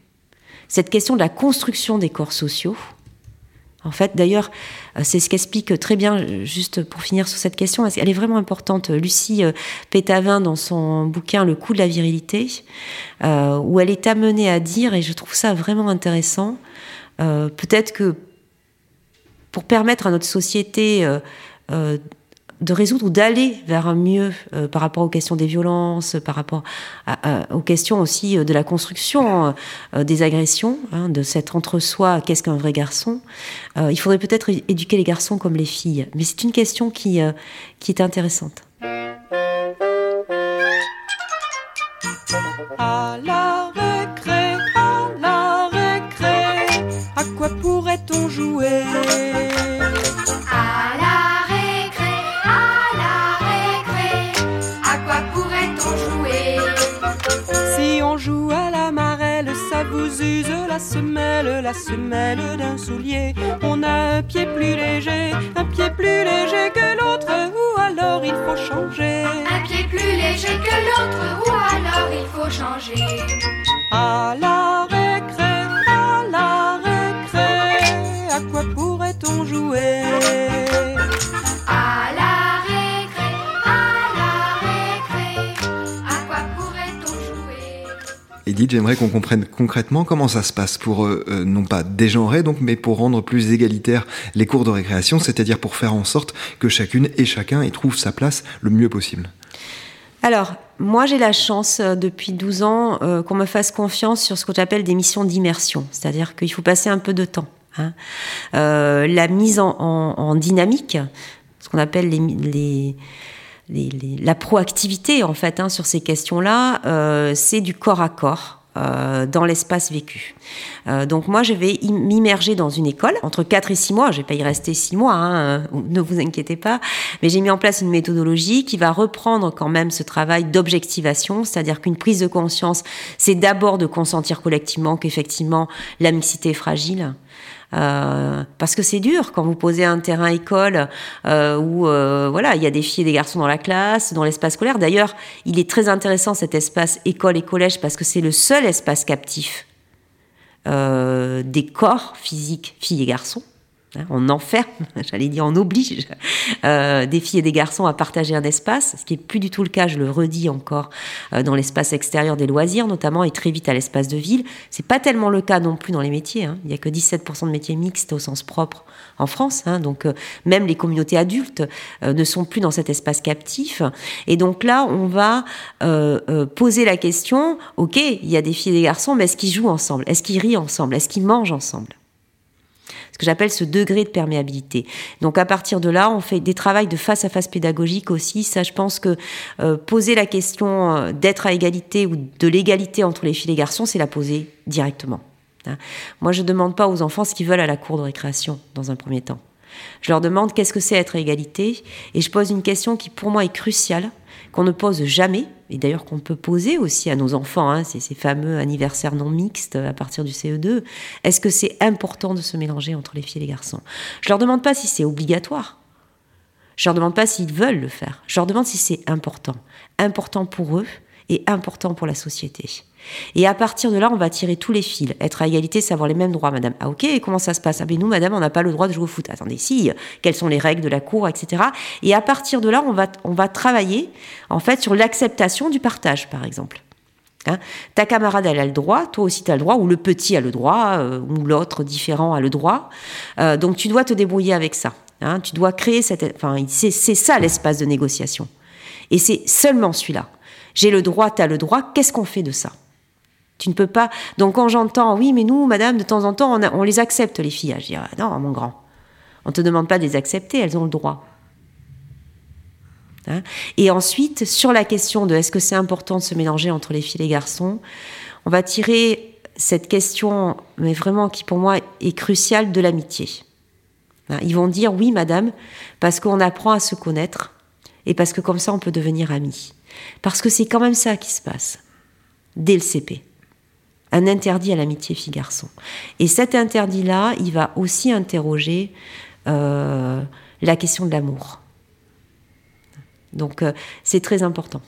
cette question de la construction des corps sociaux. En fait, d'ailleurs, euh, c'est ce qu'explique très bien, juste pour finir sur cette question, elle est vraiment importante. Lucie euh, Pétavin, dans son bouquin Le coût de la virilité, euh, où elle est amenée à dire, et je trouve ça vraiment intéressant, peut-être que pour permettre à notre société de résoudre ou d'aller vers un mieux euh, par rapport aux questions des violences, par rapport aux questions aussi euh, de la construction euh, des agressions, hein, de cet entre-soi, qu'est-ce qu'un vrai garçon. il faudrait peut-être éduquer les garçons comme les filles, mais c'est une question qui, qui est intéressante. À la récré, à la récré, à quoi pourrait-on jouer? La semelle, la semelle d'un soulier. On a un pied plus léger, un pied plus léger que l'autre, ou alors il faut changer. Un pied plus léger que l'autre, ou alors il faut changer. À la J'aimerais qu'on comprenne concrètement comment ça se passe pour, euh, euh, non pas dégenrer, donc, mais pour rendre plus égalitaires les cours de récréation, c'est-à-dire pour faire en sorte que chacune et chacun y trouve sa place le mieux possible. Alors, moi j'ai la chance euh, depuis 12 ans qu'on me fasse confiance sur ce que j'appelle des missions d'immersion, c'est-à-dire qu'il faut passer un peu de temps. Hein. la mise en, dynamique, ce qu'on appelle les la proactivité en fait hein, sur ces questions-là, euh, c'est du corps à corps. Euh, dans l'espace vécu. Euh, donc moi, je vais m'immerger dans une école entre 4 et 6 mois. Je vais pas y rester 6 mois, hein, ne vous inquiétez pas. Mais j'ai mis en place une méthodologie qui va reprendre quand même ce travail d'objectivation, c'est-à-dire qu'une prise de conscience, c'est d'abord de consentir collectivement qu'effectivement la mixité est fragile. Euh, parce que c'est dur quand vous posez un terrain école euh, où euh, voilà il y a des filles et des garçons dans la classe, dans l'espace scolaire. D'ailleurs, il est très intéressant cet espace école et collège parce que c'est le seul espace captif des corps physiques filles et garçons. Hein, on enferme, j'allais dire on oblige euh, des filles et des garçons à partager un espace, ce qui est plus du tout le cas, je le redis encore, euh, dans l'espace extérieur des loisirs notamment et très vite à l'espace de ville. C'est pas tellement le cas non plus dans les métiers. Hein. Il y a que 17% de métiers mixtes au sens propre en France, hein. donc euh, même les communautés adultes ne sont plus dans cet espace captif. Et donc là, on va poser la question ok, il y a des filles et des garçons, mais est-ce qu'ils jouent ensemble? Est-ce qu'ils rient ensemble? Est-ce qu'ils mangent ensemble? Que j'appelle ce degré de perméabilité. Donc à partir de là, on fait des travaux de face à face pédagogique aussi. Ça, je pense que euh, poser la question euh, d'être à égalité ou de l'égalité entre les filles et les garçons, c'est la poser directement. Hein. Moi, je ne demande pas aux enfants ce qu'ils veulent à la cour de récréation dans un premier temps. Je leur demande qu'est-ce que c'est être à égalité et je pose une question qui pour moi est cruciale, qu'on ne pose jamais, et d'ailleurs qu'on peut poser aussi à nos enfants, hein, ces fameux anniversaires non mixtes à partir du CE2. Est-ce que c'est important de se mélanger entre les filles et les garçons? Je leur demande pas si c'est obligatoire. Je leur demande pas s'ils veulent le faire. Je leur demande si c'est important. Important pour eux important pour la société. Et à partir de là, on va tirer tous les fils. Être à égalité, c'est avoir les mêmes droits, madame. Ah ok, et comment ça se passe? Ah ben nous, madame, on n'a pas le droit de jouer au foot. Attendez, si, quelles sont les règles de la cour, etc. Et à partir de là, on va, on va travailler, en fait, sur l'acceptation du partage, par exemple. Hein? Ta camarade, elle a le droit, toi aussi tu as le droit, ou le petit a le droit, euh, ou l'autre différent a le droit. Euh, donc tu dois te débrouiller avec ça. Hein? Tu dois créer cette... Enfin, c'est ça l'espace de négociation. Et c'est seulement celui-là. J'ai le droit, tu as le droit, qu'est-ce qu'on fait de ça? Tu ne peux pas. Donc quand j'entends, oui, mais nous, madame, de temps en temps, on, les accepte, les filles. Je dis, ah, non, mon grand, on ne te demande pas de les accepter, elles ont le droit. Hein? Et ensuite, sur la question de est-ce que c'est important de se mélanger entre les filles et les garçons, on va tirer cette question, mais vraiment qui pour moi est cruciale, de l'amitié. Hein, ils vont dire oui, madame, parce qu'on apprend à se connaître et parce que comme ça on peut devenir amis. Parce que c'est quand même ça qui se passe dès le CP. Un interdit à l'amitié fille-garçon. Et cet interdit-là, il va aussi interroger euh, la question de l'amour. Donc euh, c'est très important.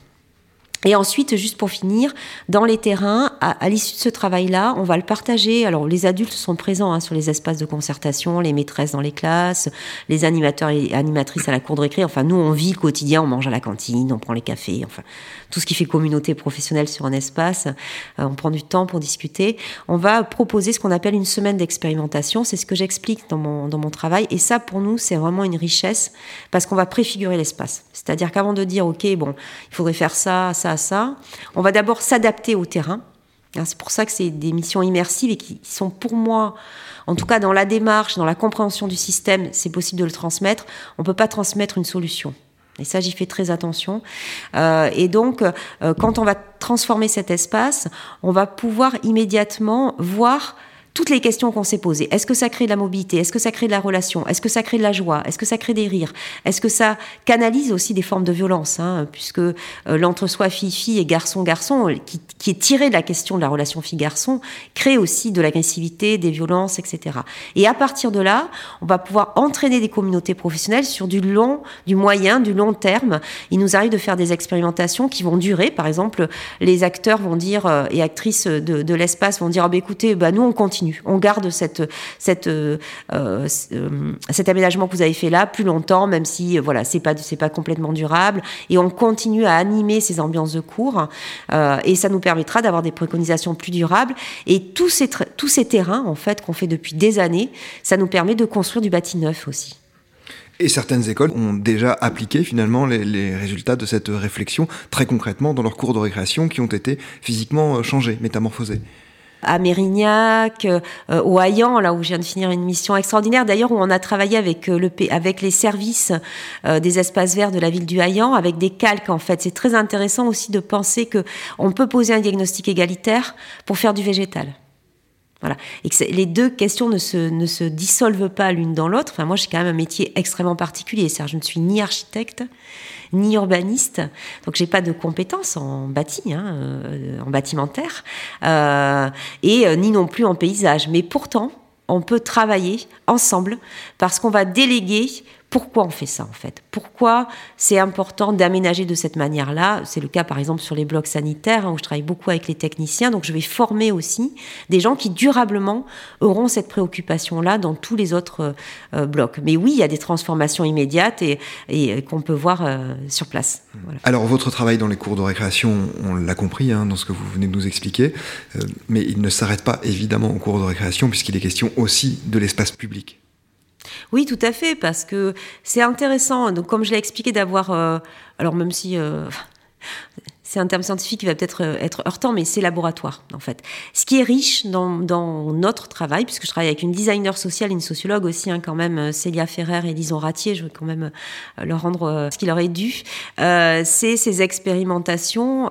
Et ensuite, juste pour finir, dans les terrains, à, l'issue de ce travail-là, on va le partager. Alors, les adultes sont présents hein, sur les espaces de concertation, les maîtresses dans les classes, les animateurs et animatrices à la cour de récré. Enfin, nous, on vit le quotidien, on mange à la cantine, on prend les cafés, enfin, tout ce qui fait communauté professionnelle sur un espace. Euh, on prend du temps pour discuter. On va proposer ce qu'on appelle une semaine d'expérimentation. C'est ce que j'explique dans mon, dans mon travail. Et ça, pour nous, c'est vraiment une richesse parce qu'on va préfigurer l'espace. C'est-à-dire qu'avant de dire, OK, bon, il faudrait faire ça, ça, ça. On va d'abord s'adapter au terrain. Hein, c'est pour ça que c'est des missions immersives et qui sont pour moi, en tout cas dans la démarche, dans la compréhension du système, c'est possible de le transmettre. On ne peut pas transmettre une solution. Et ça, j'y fais très attention. Euh, et donc, euh, quand on va transformer cet espace, on va pouvoir immédiatement voir toutes les questions qu'on s'est posées. Est-ce que ça crée de la mobilité? Est-ce que ça crée de la relation? Est-ce que ça crée de la joie? Est-ce que ça crée des rires? Est-ce que ça canalise aussi des formes de violence hein, Puisque euh, l'entre-soi fille-fille et garçon-garçon, qui, qui, est tiré de la question de la relation fille-garçon, crée aussi de l'agressivité, des violences, etc. Et à partir de là, on va pouvoir entraîner des communautés professionnelles sur du long, du moyen, du long terme. Il nous arrive de faire des expérimentations qui vont durer. Par exemple, les acteurs vont dire euh, et actrices de, l'espace vont dire bah, écoutez, bah, nous on continue on garde euh, euh, cet aménagement que vous avez fait là plus longtemps, même si euh, voilà, c'est pas, pas complètement durable. Et on continue à animer ces ambiances de cours. et ça nous permettra d'avoir des préconisations plus durables. Et tous ces, tous ces terrains, en fait, qu'on fait depuis des années, ça nous permet de construire du bâti neuf aussi. Et certaines écoles ont déjà appliqué finalement les, les, résultats de cette réflexion très concrètement dans leurs cours de récréation qui ont été physiquement changés, métamorphosés à Mérignac, euh, au Hayan, là où je viens de finir une mission extraordinaire, d'ailleurs où on a travaillé avec, euh, le, avec les services euh, des espaces verts de la ville du Hayan, avec des calques en fait. C'est très intéressant aussi de penser que on peut poser un diagnostic égalitaire pour faire du végétal. Voilà. Et que les deux questions ne se, ne se dissolvent pas l'une dans l'autre. Enfin, moi, j'ai quand même un métier extrêmement particulier. cest je ne suis ni architecte, ni urbaniste, donc j'ai pas de compétences en bâti, hein, euh, en bâtimentaire, euh, et euh, ni non plus en paysage. Mais pourtant, on peut travailler ensemble parce qu'on va déléguer pourquoi on fait ça en fait? Pourquoi c'est important d'aménager de cette manière-là? C'est le cas par exemple sur les blocs sanitaires hein, où je travaille beaucoup avec les techniciens, donc je vais former aussi des gens qui durablement auront cette préoccupation-là dans tous les autres euh, euh, blocs. Mais oui, il y a des transformations immédiates et, et qu'on peut voir euh, sur place. Alors votre travail dans les cours de récréation, on l'a compris hein, dans ce que vous venez de nous expliquer, mais il ne s'arrête pas évidemment aux cours de récréation puisqu'il est question aussi de l'espace public. Oui, tout à fait, parce que c'est intéressant. Donc, comme je l'ai expliqué, d'avoir. Euh, alors, même si. Euh, c'est un terme scientifique qui va peut-être euh, être heurtant, mais c'est laboratoire, en fait. Ce qui est riche dans, notre travail, puisque je travaille avec une designer sociale une sociologue aussi, hein, quand même, Célia Ferrer et Lison Ratier, je veux quand même leur rendre ce qui leur est dû, c'est ces expérimentations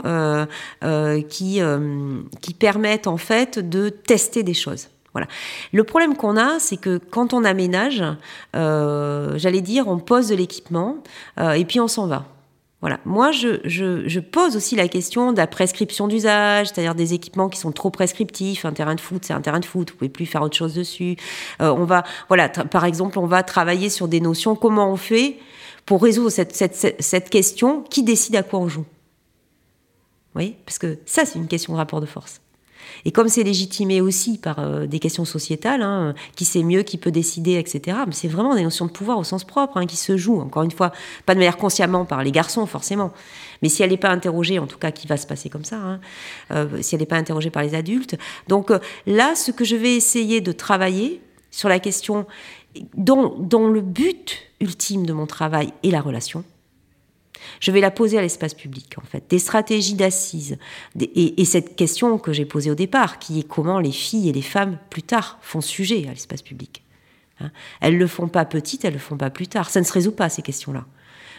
qui permettent, en fait, de tester des choses. Voilà. Le problème qu'on a, c'est que quand on aménage, euh, j'allais dire, on pose de l'équipement euh, et puis on s'en va. Voilà. Moi, je, pose aussi la question de la prescription d'usage, c'est-à-dire des équipements qui sont trop prescriptifs. Un terrain de foot, c'est un terrain de foot, vous pouvez plus faire autre chose dessus. Euh, on va, voilà, par exemple, on va travailler sur des notions. Comment on fait pour résoudre cette question Qui décide à quoi on joue Oui, parce que ça, c'est une question de rapport de force. Et comme c'est légitimé aussi par euh, des questions sociétales, hein, qui sait mieux, qui peut décider, etc., mais c'est vraiment des notions de pouvoir au sens propre hein, qui se jouent, encore une fois, pas de manière consciemment par les garçons, forcément. Mais si elle n'est pas interrogée, en tout cas, qui va se passer comme ça, hein, euh, si elle n'est pas interrogée par les adultes. Donc euh, là, ce que je vais essayer de travailler sur la question dont, dont le but ultime de mon travail est la relation, Je vais la poser à l'espace public, en fait. Des stratégies d'assises. Et, et, cette question que j'ai posée au départ, qui est comment les filles et les femmes, plus tard, font sujet à l'espace public. Hein elles ne le font pas petites, elles ne le font pas plus tard. Ça ne se résout pas, ces questions-là.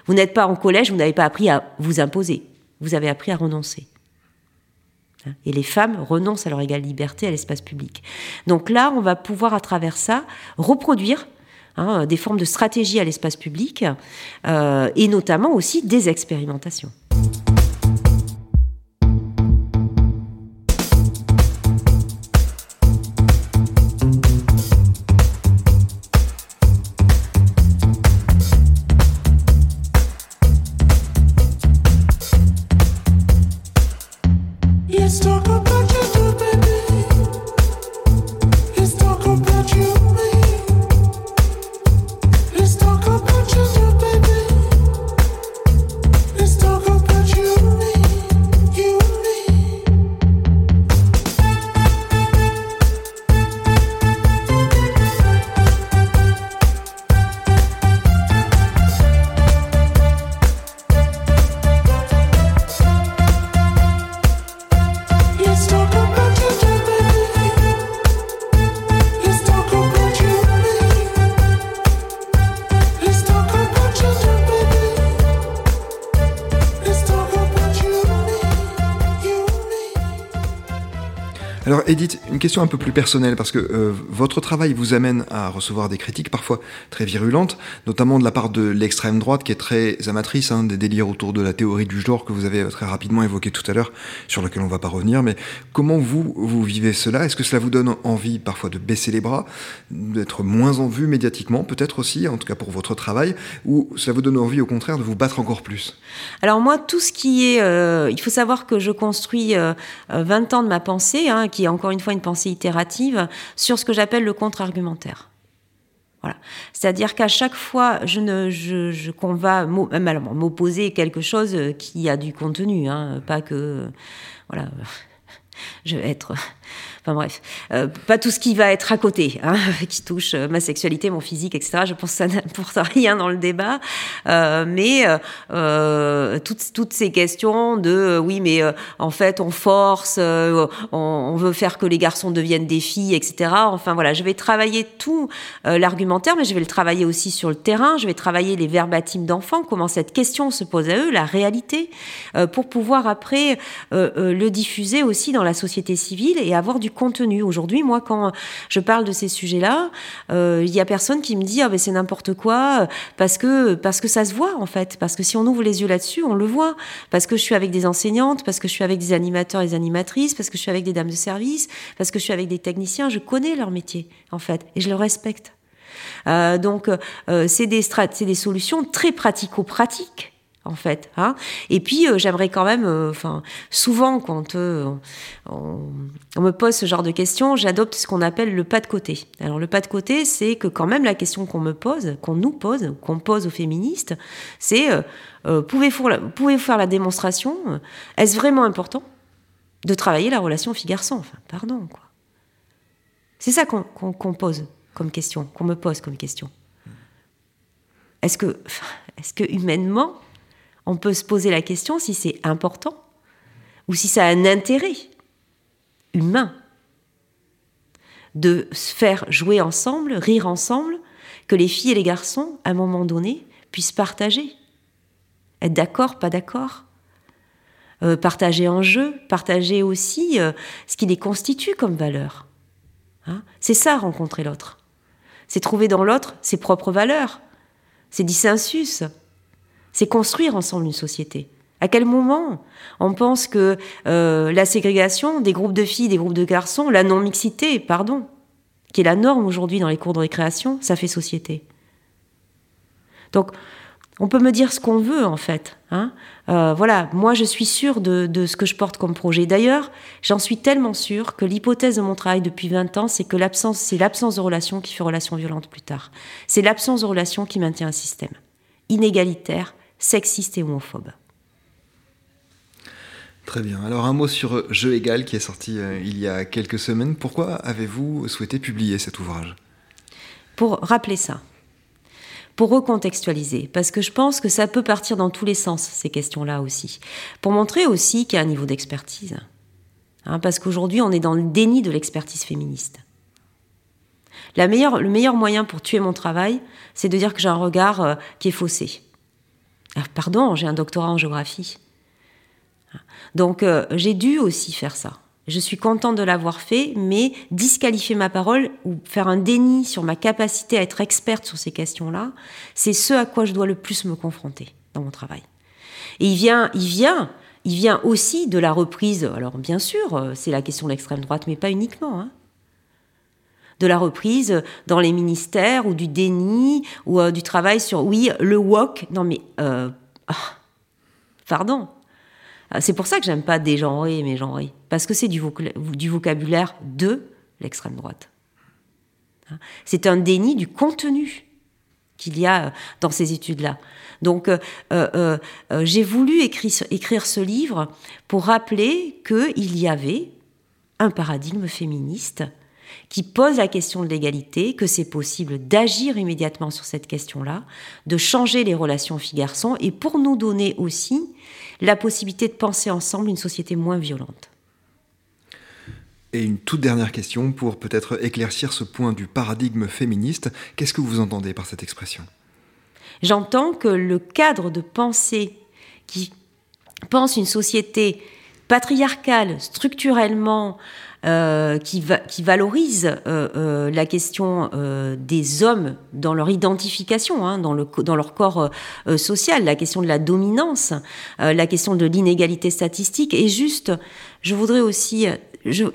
Vous n'êtes pas en collège, vous n'avez pas appris à vous imposer. Vous avez appris à renoncer. Hein et les femmes renoncent à leur égale liberté à l'espace public. Donc là, on va pouvoir, à travers ça, reproduire hein, des formes de stratégie à l'espace public euh, et notamment aussi des expérimentations. Edith, question un peu plus personnelle, parce que euh, votre travail vous amène à recevoir des critiques parfois très virulentes, notamment de la part de l'extrême droite qui est très amatrice hein, des délires autour de la théorie du genre que vous avez très rapidement évoqué tout à l'heure, sur lequel on ne va pas revenir. Mais comment vous, vous vivez cela? Est-ce que cela vous donne envie parfois de baisser les bras, d'être moins en vue médiatiquement, peut-être aussi, en tout cas pour votre travail, ou cela vous donne envie au contraire de vous battre encore plus? Alors moi, tout ce qui est... Euh, il faut savoir que je construis euh, 20 ans de ma pensée, hein, qui est encore une fois une pensée itérative, sur ce que j'appelle le contre-argumentaire. Voilà. C'est-à-dire qu'à chaque fois, je ne, je qu'on va m'opposer quelque chose qui a du contenu, hein, pas que, voilà, je vais être Enfin bref, euh, pas tout ce qui va être à côté, hein, qui touche euh, ma sexualité, mon physique, etc. Je pense que ça n'apporte rien dans le débat, euh, mais toutes, toutes ces questions de oui, mais en fait on force, on, on, veut faire que les garçons deviennent des filles, etc. Enfin voilà, je vais travailler tout l'argumentaire, mais je vais le travailler aussi sur le terrain. Je vais travailler les verbatims d'enfants, comment cette question se pose à eux, la réalité, pour pouvoir après le diffuser aussi dans la société civile et avoir du contenu. Aujourd'hui, moi, quand je parle de ces sujets-là, euh, il y a personne qui me dit ah ben c'est n'importe quoi parce que parce que ça se voit en fait, parce que si on ouvre les yeux là-dessus, on le voit. Parce que je suis avec des enseignantes, parce que je suis avec des animateurs et des animatrices, parce que je suis avec des dames de service, parce que je suis avec des techniciens, je connais leur métier en fait et je le respecte. Euh, donc euh, c'est des c'est des solutions très pratico-pratiques en fait. Hein et puis euh, j'aimerais quand même, euh, souvent quand euh, on, me pose ce genre de questions, j'adopte ce qu'on appelle le pas de côté. Alors le pas de côté, c'est que quand même la question qu'on me pose, qu'on nous pose, qu'on pose aux féministes, c'est pouvez-vous pouvez faire la démonstration Est-ce vraiment important de travailler la relation fille-garçon? Enfin, pardon quoi. C'est ça qu'on qu pose comme question, qu'on me pose comme question. Est-ce que, est-ce que humainement on peut se poser la question si c'est important ou si ça a un intérêt humain de se faire jouer ensemble, rire ensemble, que les filles et les garçons, à un moment donné, puissent partager. Être d'accord, pas d'accord. Euh, partager en jeu, partager aussi euh, ce qui les constitue comme valeur. Hein c'est ça, rencontrer l'autre. C'est trouver dans l'autre ses propres valeurs, ses dissensus, c'est construire ensemble une société. À quel moment on pense que euh, la ségrégation des groupes de filles, des groupes de garçons, la non-mixité, pardon, qui est la norme aujourd'hui dans les cours de récréation, ça fait société. Donc, on peut me dire ce qu'on veut en fait. Hein euh, voilà, moi je suis sûre de, ce que je porte comme projet. D'ailleurs, j'en suis tellement sûre que l'hypothèse de mon travail depuis 20 ans, c'est que l'absence, c'est l'absence de relation qui fait relation violente plus tard. C'est l'absence de relation qui maintient un système inégalitaire, sexiste et homophobe. Très bien. Alors un mot sur Jeu égal qui est sorti euh, il y a quelques semaines. Pourquoi avez-vous souhaité publier cet ouvrage? Pour rappeler ça. pour recontextualiser, parce que je pense que ça peut partir dans tous les sens, ces questions-là aussi, pour montrer aussi qu'il y a un niveau d'expertise. Hein, parce qu'aujourd'hui, on est dans le déni de l'expertise féministe. La meilleure, le meilleur moyen pour tuer mon travail, c'est de dire que j'ai un regard euh, qui est faussé. Ah, pardon, j'ai un doctorat en géographie. Donc euh, j'ai dû aussi faire ça. Je suis contente de l'avoir fait, mais disqualifier ma parole ou faire un déni sur ma capacité à être experte sur ces questions-là, c'est ce à quoi je dois le plus me confronter dans mon travail. Et il vient, il vient, il vient aussi de la reprise. Alors bien sûr, euh, c'est la question de l'extrême droite, mais pas uniquement. Hein. De la reprise dans les ministères ou du déni ou euh, du travail sur oui le wok. Non mais euh, ah, pardon, ah, c'est pour ça que j'aime pas dégenrer mais genrer, parce que c'est du, vocabulaire de l'extrême droite. Hein. C'est un déni du contenu qu'il y a euh, dans ces études-là. Donc, euh, euh, j'ai voulu écrire, écrire, ce livre pour rappeler qu'il y avait un paradigme féministe qui pose la question de l'égalité, que c'est possible d'agir immédiatement sur cette question-là, de changer les relations filles-garçons, et pour nous donner aussi la possibilité de penser ensemble une société moins violente. Et une toute dernière question pour peut-être éclaircir ce point du paradigme féministe. Qu'est-ce que vous entendez par cette expression? J'entends que le cadre de pensée qui pense une société patriarcale, structurellement, euh, qui, va, qui, valorise euh, euh, la question des hommes dans leur identification, hein, dans, le, dans, leur corps social, la question de la dominance, la question de l'inégalité statistique. Et juste, je voudrais aussi,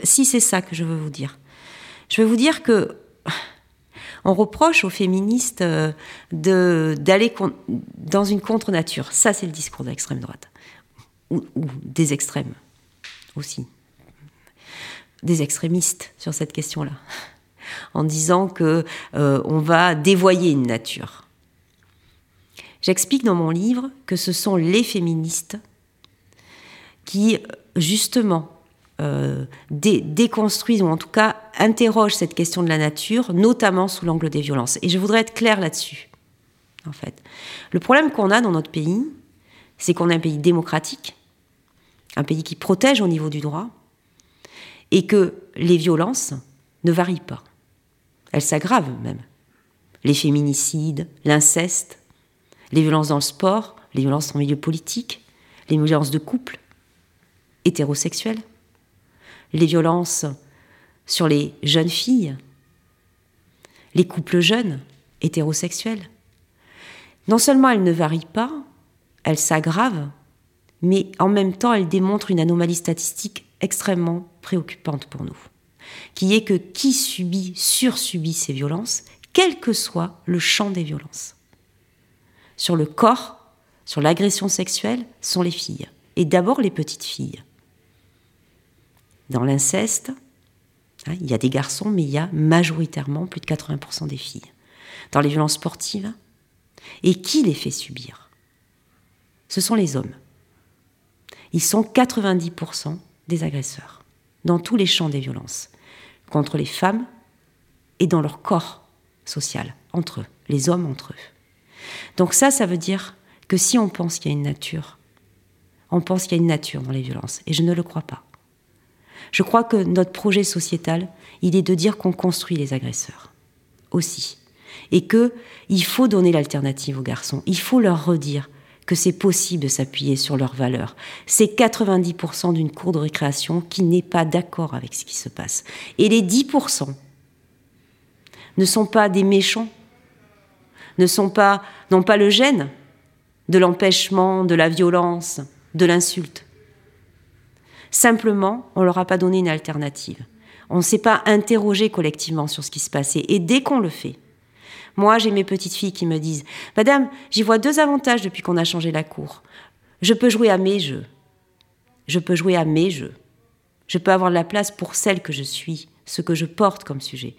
si c'est ça que je veux vous dire, je veux vous dire que on reproche aux féministes d'aller dans une contre-nature. Ça, c'est le discours de l'extrême droite. ou des extrêmes aussi des extrémistes sur cette question-là, en disant que euh, on va dévoyer une nature. J'explique dans mon livre que ce sont les féministes qui, justement, euh, déconstruisent ou en tout cas interrogent cette question de la nature, notamment sous l'angle des violences. Et je voudrais être claire là-dessus. En fait, le problème qu'on a dans notre pays, c'est qu'on est un pays démocratique, un pays qui protège au niveau du droit, et que les violences ne varient pas. Elles s'aggravent même. Les féminicides, l'inceste, les violences dans le sport, les violences en milieu politique, les violences de couple, hétérosexuelles, les violences sur les jeunes filles, les couples jeunes, hétérosexuels. Non seulement elles ne varient pas, elles s'aggravent, mais en même temps elles démontrent une anomalie statistique extrêmement préoccupante pour nous, qui est que qui subit, sursubit ces violences, quel que soit le champ des violences. Sur le corps, sur l'agression sexuelle, sont les filles, et d'abord les petites filles. Dans l'inceste, hein, il y a des garçons, mais il y a majoritairement plus de 80% des filles. Dans les violences sportives, et qui les fait subir? Ce sont les hommes. Ils sont 90% des agresseurs, dans tous les champs des violences, contre les femmes et dans leur corps social, entre eux, les hommes entre eux. Donc ça, ça veut dire que si on pense qu'il y a une nature, on pense qu'il y a une nature dans les violences, et je ne le crois pas. Je crois que notre projet sociétal, il est de dire qu'on construit les agresseurs aussi, et que il faut donner l'alternative aux garçons. Il faut leur redire que c'est possible de s'appuyer sur leurs valeurs. C'est 90% d'une cour de récréation qui n'est pas d'accord avec ce qui se passe. Et les 10% ne sont pas des méchants, ne sont pas, n'ont pas le gène de l'empêchement, de la violence, de l'insulte. Simplement, on leur a pas donné une alternative. On ne s'est pas interrogé collectivement sur ce qui se passait. Et dès qu'on le fait, moi, j'ai mes petites filles qui me disent Madame, j'y vois deux avantages depuis qu'on a changé la cour. Je peux jouer à mes jeux. Je peux jouer à mes jeux. Je peux avoir de la place pour celle que je suis, ce que je porte comme sujet.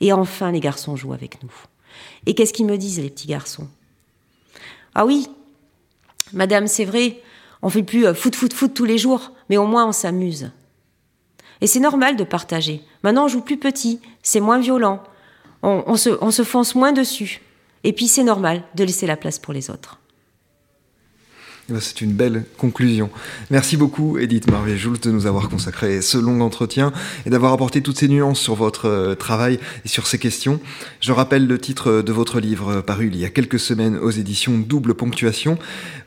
Et enfin, les garçons jouent avec nous. Et qu'est-ce qu'ils me disent, les petits garçons Ah oui, madame, c'est vrai, on fait plus euh, foot, foot, foot tous les jours, mais au moins on s'amuse. Et c'est normal de partager. Maintenant, on joue plus petit, c'est moins violent, on, se, fonce moins dessus. Et puis c'est normal de laisser la place pour les autres. Eh ben, c'est une belle conclusion. Merci beaucoup, Edith Marvé-Joult, de nous avoir consacré ce long entretien et d'avoir apporté toutes ces nuances sur votre euh, travail et sur ces questions. Je rappelle le titre de votre livre euh, paru il y a quelques semaines aux éditions Double Ponctuation,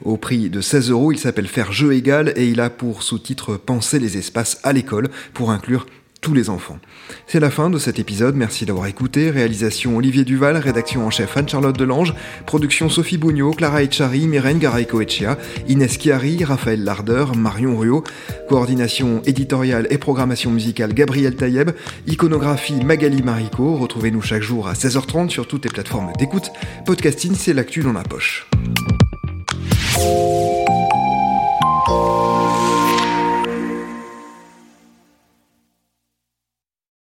au prix de 16 euros. Il s'appelle Faire jeu égal et il a pour sous-titre Penser les espaces à l'école pour inclure tous les enfants. C'est la fin de cet épisode, merci d'avoir écouté. Réalisation Olivier Duval, rédaction en chef Anne-Charlotte Delange, production Sophie Bougnot, Clara Echari, Myrène Garay-Coetchea, Inès Chiari, Raphaël Larder, Marion Ruot, coordination éditoriale et programmation musicale Gabriel Taïeb, iconographie Magali Marico. Retrouvez-nous chaque jour à 16h30 sur toutes les plateformes d'écoute. Podcasting, c'est l'actu dans la poche.